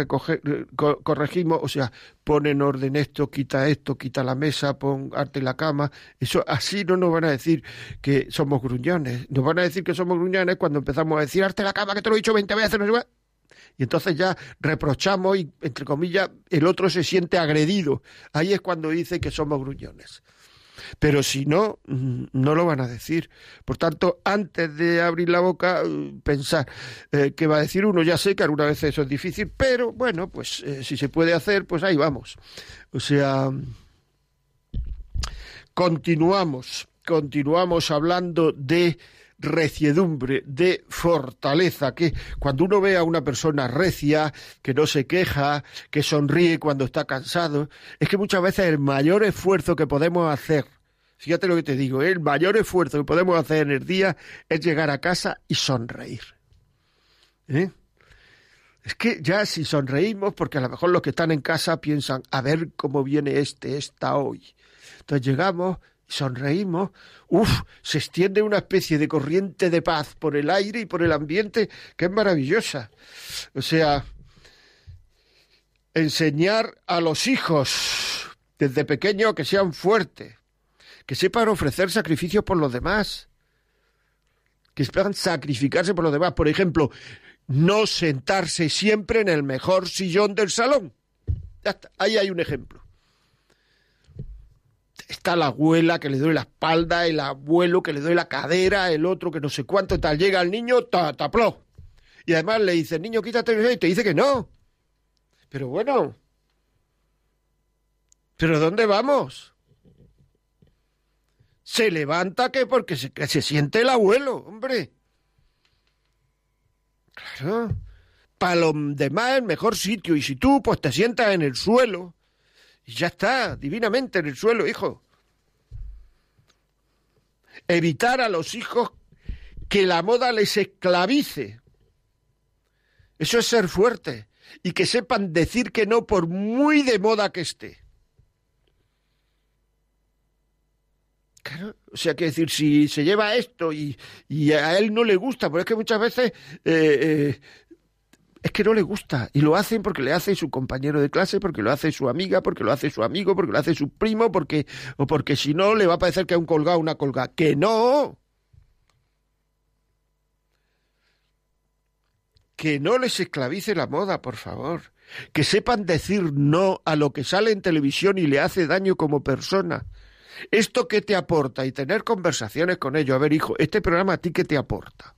corregimos, o sea, pon en orden esto, quita esto, quita la mesa, pon arte la cama, eso así no nos van a decir que somos gruñones. Nos van a decir que somos gruñones cuando empezamos a decir arte la cama, que te lo he dicho 20 veces, no y entonces ya reprochamos y, entre comillas, el otro se siente agredido. Ahí es cuando dice que somos gruñones. Pero si no, mm, no lo van a decir. Por tanto, antes de abrir la boca, eh, pensar eh, qué va a decir uno. Ya sé que alguna vez eso es difícil, pero bueno, pues eh, si se puede hacer, pues ahí vamos. O sea, continuamos, continuamos hablando de reciedumbre, de fortaleza, que cuando uno ve a una persona recia, que no se queja, que sonríe cuando está cansado, es que muchas veces el mayor esfuerzo que podemos hacer, fíjate lo que te digo, el mayor esfuerzo que podemos hacer en el día es llegar a casa y sonreír. ¿Eh? Es que ya si sonreímos, porque a lo mejor los que están en casa piensan, a ver cómo viene este, esta hoy. Entonces llegamos, sonreímos, uff, se extiende una especie de corriente de paz por el aire y por el ambiente que es maravillosa. O sea, enseñar a los hijos desde pequeño que sean fuertes, que sepan ofrecer sacrificios por los demás, que sepan sacrificarse por los demás. Por ejemplo, no sentarse siempre en el mejor sillón del salón. Ya está, ahí hay un ejemplo está la abuela que le doy la espalda, el abuelo que le doy la cadera, el otro que no sé cuánto, tal. Llega el niño, ta, tapló. Y además le dice, niño, quítate y te dice que no. Pero bueno. ¿Pero dónde vamos? Se levanta que porque se, se siente el abuelo, hombre. Claro. Para los demás el mejor sitio. Y si tú pues te sientas en el suelo, y ya está, divinamente en el suelo, hijo. Evitar a los hijos que la moda les esclavice. Eso es ser fuerte. Y que sepan decir que no por muy de moda que esté. Claro, o sea, que decir, si se lleva esto y, a él no le gusta, porque es que muchas veces eh, eh, es que no le gusta y lo hacen porque le hace su compañero de clase, porque lo hace su amiga, porque lo hace su amigo, porque lo hace su primo, porque o porque si no le va a parecer que es un colgado una colgada. Que no. Que no les esclavice la moda, por favor. Que sepan decir no a lo que sale en televisión y le hace daño como persona. ¿Esto qué te aporta? Y tener conversaciones con ellos. A ver, hijo, este programa a ti qué te aporta.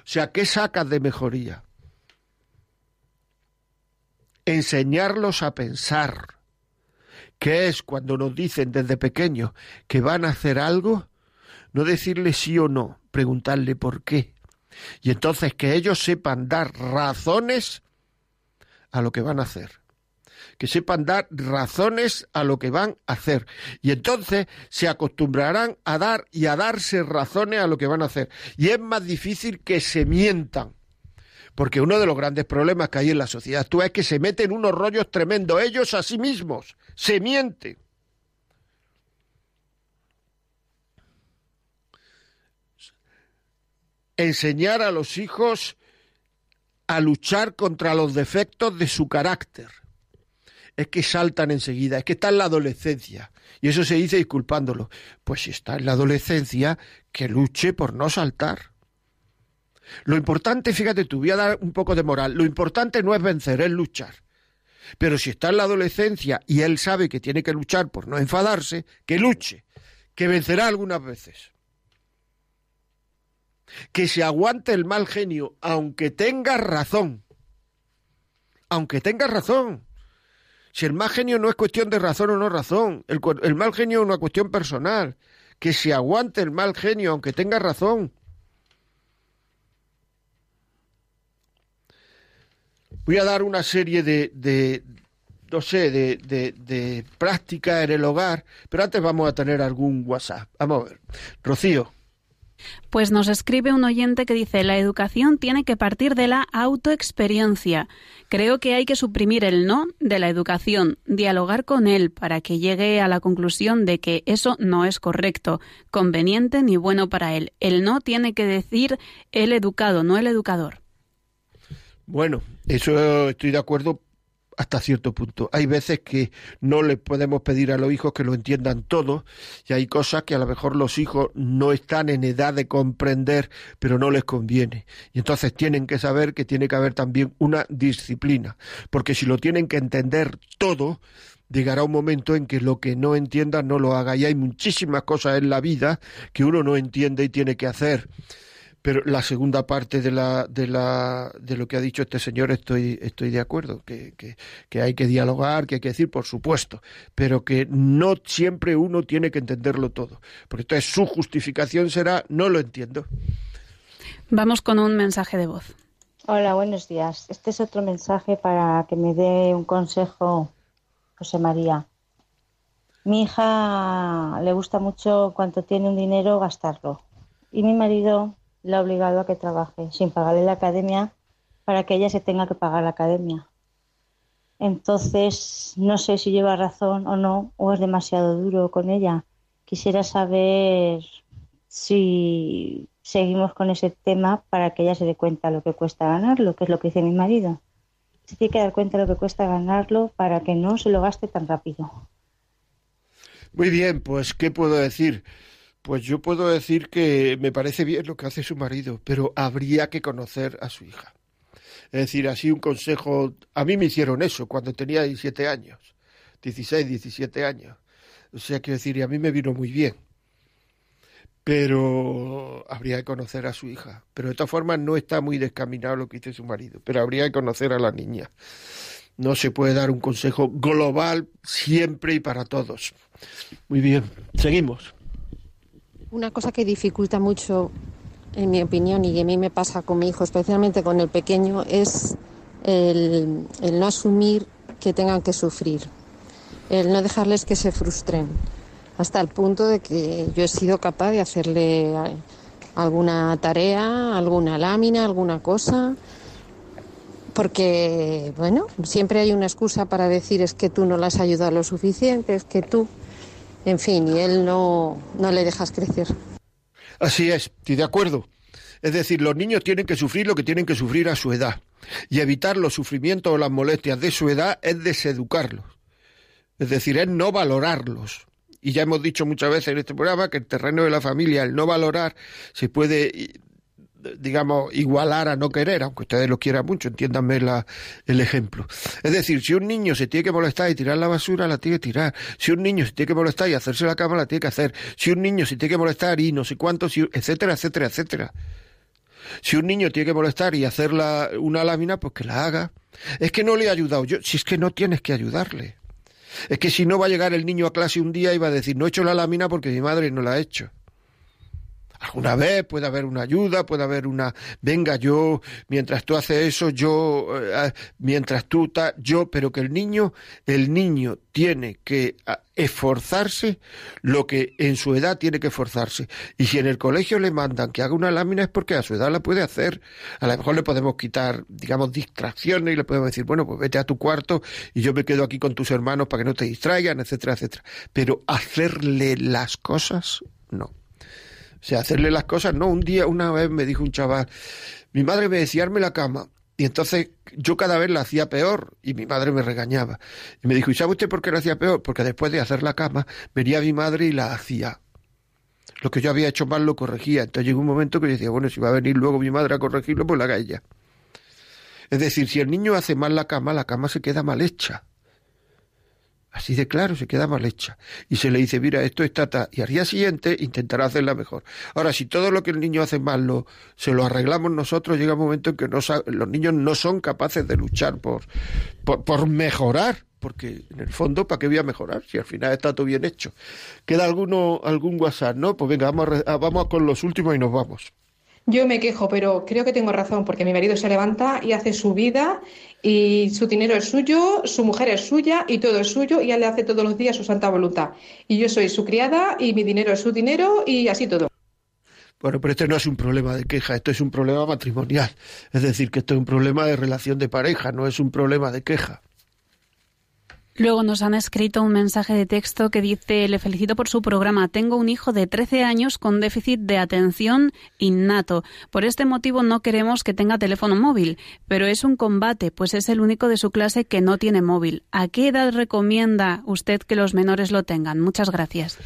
O sea, ¿qué sacas de mejoría? Enseñarlos a pensar, que es cuando nos dicen desde pequeños que van a hacer algo, no decirle sí o no, preguntarle por qué. Y entonces que ellos sepan dar razones a lo que van a hacer. Que sepan dar razones a lo que van a hacer. Y entonces se acostumbrarán a dar y a darse razones a lo que van a hacer. Y es más difícil que se mientan porque uno de los grandes problemas que hay en la sociedad es que se meten unos rollos tremendos ellos a sí mismos, se mienten. Enseñar a los hijos a luchar contra los defectos de su carácter. Es que saltan enseguida, es que está en la adolescencia. Y eso se dice disculpándolo. Pues si está en la adolescencia, que luche por no saltar. Lo importante, fíjate tú, voy a dar un poco de moral, lo importante no es vencer, es luchar. Pero si está en la adolescencia y él sabe que tiene que luchar por no enfadarse, que luche, que vencerá algunas veces. Que se aguante el mal genio, aunque tenga razón. Aunque tenga razón. Si el mal genio no es cuestión de razón o no razón, el, el mal genio es una cuestión personal. Que se aguante el mal genio, aunque tenga razón. Voy a dar una serie de, de no sé, de, de, en el hogar, pero antes vamos a tener algún WhatsApp. Vamos a ver. Rocío. Pues nos escribe un oyente que dice, la educación tiene que partir de la autoexperiencia. Creo que hay que suprimir el no de la educación, dialogar con él para que llegue a la conclusión de que eso no es correcto, conveniente ni bueno para él. El no tiene que decir el educado, no el educador. Bueno, eso estoy de acuerdo hasta cierto punto. Hay veces que no le podemos pedir a los hijos que lo entiendan todo y hay cosas que a lo mejor los hijos no están en edad de comprender, pero no les conviene. Y entonces tienen que saber que tiene que haber también una disciplina, porque si lo tienen que entender todo, llegará un momento en que lo que no entienda no lo haga. Y hay muchísimas cosas en la vida que uno no entiende y tiene que hacer pero la segunda parte de, la, de, la, de lo que ha dicho este señor estoy, estoy de acuerdo, que, que, que, hay que dialogar, que hay que decir, por supuesto, pero que no siempre uno tiene que entenderlo todo, porque entonces su justificación será no lo entiendo. Vamos con un mensaje de voz. Hola, buenos días. Este es otro mensaje para que me dé un consejo, José María. Mi hija le gusta mucho cuando tiene un dinero gastarlo. Y mi marido la ha obligado a que trabaje sin pagarle la academia para que ella se tenga que pagar la academia. Entonces, no sé si lleva razón o no, o es demasiado duro con ella. Quisiera saber si seguimos con ese tema para que ella se dé cuenta lo que cuesta ganarlo, que es lo que dice mi marido. Se tiene que dar cuenta lo que cuesta ganarlo para que no se lo gaste tan rápido. Muy bien, pues, ¿qué puedo decir? Pues yo puedo decir que me parece bien lo que hace su marido, pero habría que conocer a su hija. Es decir, así un consejo. A mí me hicieron eso cuando tenía 17 años, 16, 17 años. O sea, quiero decir, y a mí me vino muy bien. Pero habría que conocer a su hija. Pero de todas formas no está muy descaminado lo que dice su marido, pero habría que conocer a la niña. No se puede dar un consejo global siempre y para todos. Muy bien, seguimos. Una cosa que dificulta mucho, en mi opinión, y a mí me pasa con mi hijo, especialmente con el pequeño, es el, no asumir que tengan que sufrir, el no dejarles que se frustren, hasta el punto de que yo he sido capaz de hacerle alguna tarea, alguna lámina, alguna cosa, porque, bueno, siempre hay una excusa para decir es que tú no le has ayudado lo suficiente, es que tú en fin, y él no, no le dejas crecer. Así es, estoy de acuerdo. Es decir, los niños tienen que sufrir lo que tienen que sufrir a su edad. Y evitar los sufrimientos o las molestias de su edad es deseducarlos. Es decir, es no valorarlos. Y ya hemos dicho muchas veces en este programa que el terreno de la familia, el no valorar, se puede digamos, igualar a no querer, aunque ustedes lo quieran mucho, entiéndanme la, el ejemplo. Es decir, si un niño se tiene que molestar y tirar la basura, la tiene que tirar. Si un niño se tiene que molestar y hacerse la cama, la tiene que hacer. Si un niño se tiene que molestar y no sé cuánto, etcétera, etcétera, etcétera. Si un niño tiene que molestar y hacer una lámina, pues que la haga. Es que no le he ayudado yo, si es que no tienes que ayudarle. Es que si no va a llegar el niño a clase un día y va a decir, no he hecho la lámina porque mi madre no la ha hecho. Alguna vez puede haber una ayuda, puede haber una, venga yo, mientras tú haces eso, yo, eh, mientras tú, ta, yo, pero que el niño, el niño tiene que ah, esforzarse lo que en su edad tiene que esforzarse. Y si en el colegio le mandan que haga una lámina es porque a su edad la puede hacer. A lo mejor le podemos quitar, digamos, distracciones y le podemos decir, bueno, pues vete a tu cuarto y yo me quedo aquí con tus hermanos para que no te distraigan, etcétera, etcétera. Pero hacerle las cosas, no. O sea, hacerle las cosas, no. Un día, una vez me dijo un chaval, mi madre me decía, arme la cama. Y entonces yo cada vez la hacía peor y mi madre me regañaba. Y me dijo, ¿y sabe usted por qué la hacía peor? Porque después de hacer la cama venía mi madre y la hacía. Lo que yo había hecho mal lo corregía. Entonces llegó un momento que yo decía, bueno, si va a venir luego mi madre a corregirlo, pues la haga ella. Es decir, si el niño hace mal la cama, la cama se queda mal hecha. Así de claro, se queda mal hecha. Y se le dice, mira, esto está tal. Y al día siguiente intentará hacerla mejor. Ahora, si todo lo que el niño hace mal lo, se lo arreglamos nosotros, llega un momento en que no, los niños no son capaces de luchar por, por, mejorar. Porque en el fondo, ¿para qué voy a mejorar? Si al final está todo bien hecho. ¿Queda alguno, algún WhatsApp? No, pues venga, vamos, vamos con los últimos y nos vamos. Yo me quejo, pero creo que tengo razón, porque mi marido se levanta y hace su vida y su dinero es suyo, su mujer es suya y todo es suyo y él le hace todos los días su santa voluntad. Y yo soy su criada y mi dinero es su dinero y así todo. Bueno, pero este no es un problema de queja, esto es un problema matrimonial. Es decir, que esto es un problema de relación de pareja, no es un problema de queja. Luego nos han escrito un mensaje de texto que dice, le felicito por su programa, tengo un hijo de 13 años con déficit de atención innato. Por este motivo no queremos que tenga teléfono móvil, pero es un combate, pues es el único de su clase que no tiene móvil. ¿A qué edad recomienda usted que los menores lo tengan? Muchas gracias.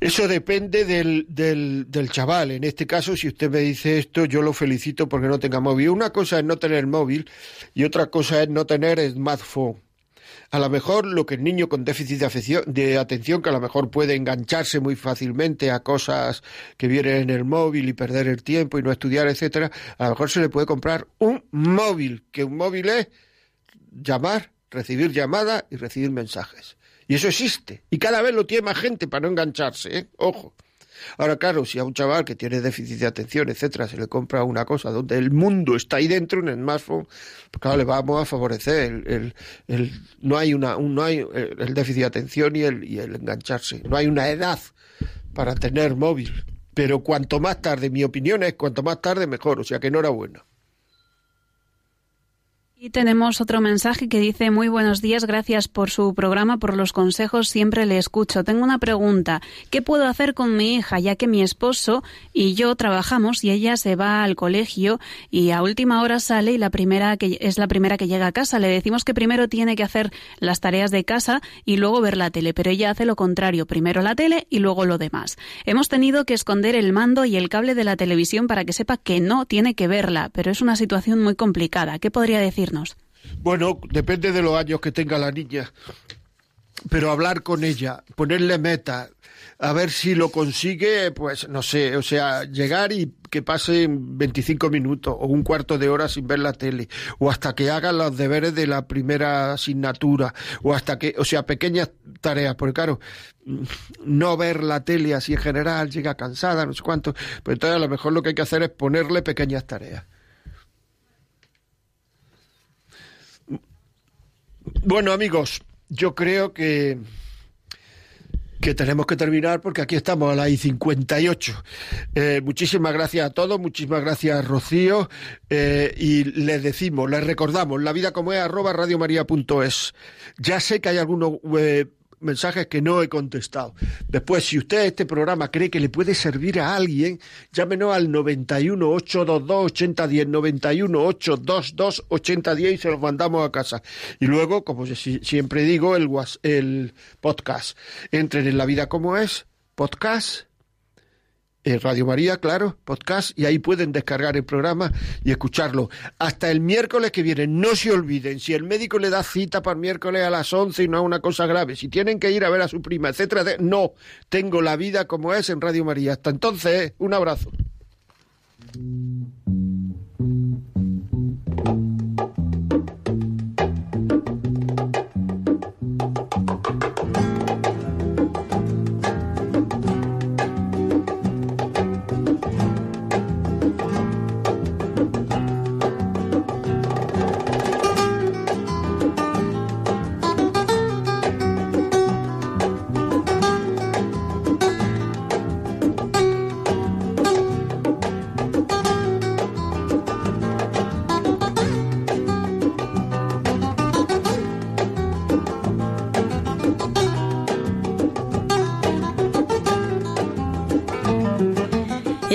Eso depende del, del, chaval. En este caso, si usted me dice esto, yo lo felicito porque no tenga móvil. Una cosa es no tener móvil y otra cosa es no tener smartphone. A lo mejor lo que el niño con déficit de, de atención, que a lo mejor puede engancharse muy fácilmente a cosas que vienen en el móvil y perder el tiempo y no estudiar, etcétera, a lo mejor se le puede comprar un móvil, que un móvil es llamar, recibir llamadas y recibir mensajes. Y eso existe. Y cada vez lo tiene más gente para no engancharse, ¿eh? Ojo. Ahora, claro, si a un chaval que tiene déficit de atención, etcétera, se le compra una cosa donde el mundo está ahí dentro, en el smartphone, pues claro, le vamos a favorecer. El, el, no hay una, no hay el, déficit de atención y el, y el engancharse. No hay una edad para tener móvil. Pero cuanto más tarde, mi opinión es cuanto más tarde mejor. O sea que enhorabuena. Y tenemos otro mensaje que dice muy buenos días, gracias por su programa, por los consejos, siempre le escucho. Tengo una pregunta, ¿qué puedo hacer con mi hija ya que mi esposo y yo trabajamos y ella se va al colegio y a última hora sale y la primera que es la primera que llega a casa? Le decimos que primero tiene que hacer las tareas de casa y luego ver la tele, pero ella hace lo contrario, primero la tele y luego lo demás. Hemos tenido que esconder el mando y el cable de la televisión para que sepa que no tiene que verla, pero es una situación muy complicada. ¿Qué podría decir? Bueno, depende de los años que tenga la niña. Pero hablar con ella, ponerle meta, a ver si lo consigue, pues no sé, o sea, llegar y que pase 25 minutos o un cuarto de hora sin ver la tele, o hasta que haga los deberes de la primera asignatura, o hasta que, o sea, pequeñas tareas, porque claro, no ver la tele así en general, llega cansada, no sé cuánto, pues entonces a lo mejor lo que hay que hacer es ponerle pequeñas tareas. Bueno, amigos, yo creo que que tenemos que terminar porque aquí estamos a las I58. Eh, muchísimas gracias a todos, muchísimas gracias Rocío eh, y les decimos, les recordamos, la vida como es arroba radiomaria.es. Ya sé que hay algunos eh, mensajes que no he contestado. Después, si usted este programa cree que le puede servir a alguien, llámenos al 91 822 8010, 91 822 8010 y se los mandamos a casa. Y luego, como siempre digo, el, el podcast. Entren en La Vida Como Es, podcast Radio María, claro, podcast, y ahí pueden descargar el programa y escucharlo. Hasta el miércoles que viene, no se olviden, si el médico le da cita para el miércoles a las 11 y no es una cosa grave, si tienen que ir a ver a su prima, etcétera, no, tengo la vida como es en Radio María. Hasta entonces, un abrazo.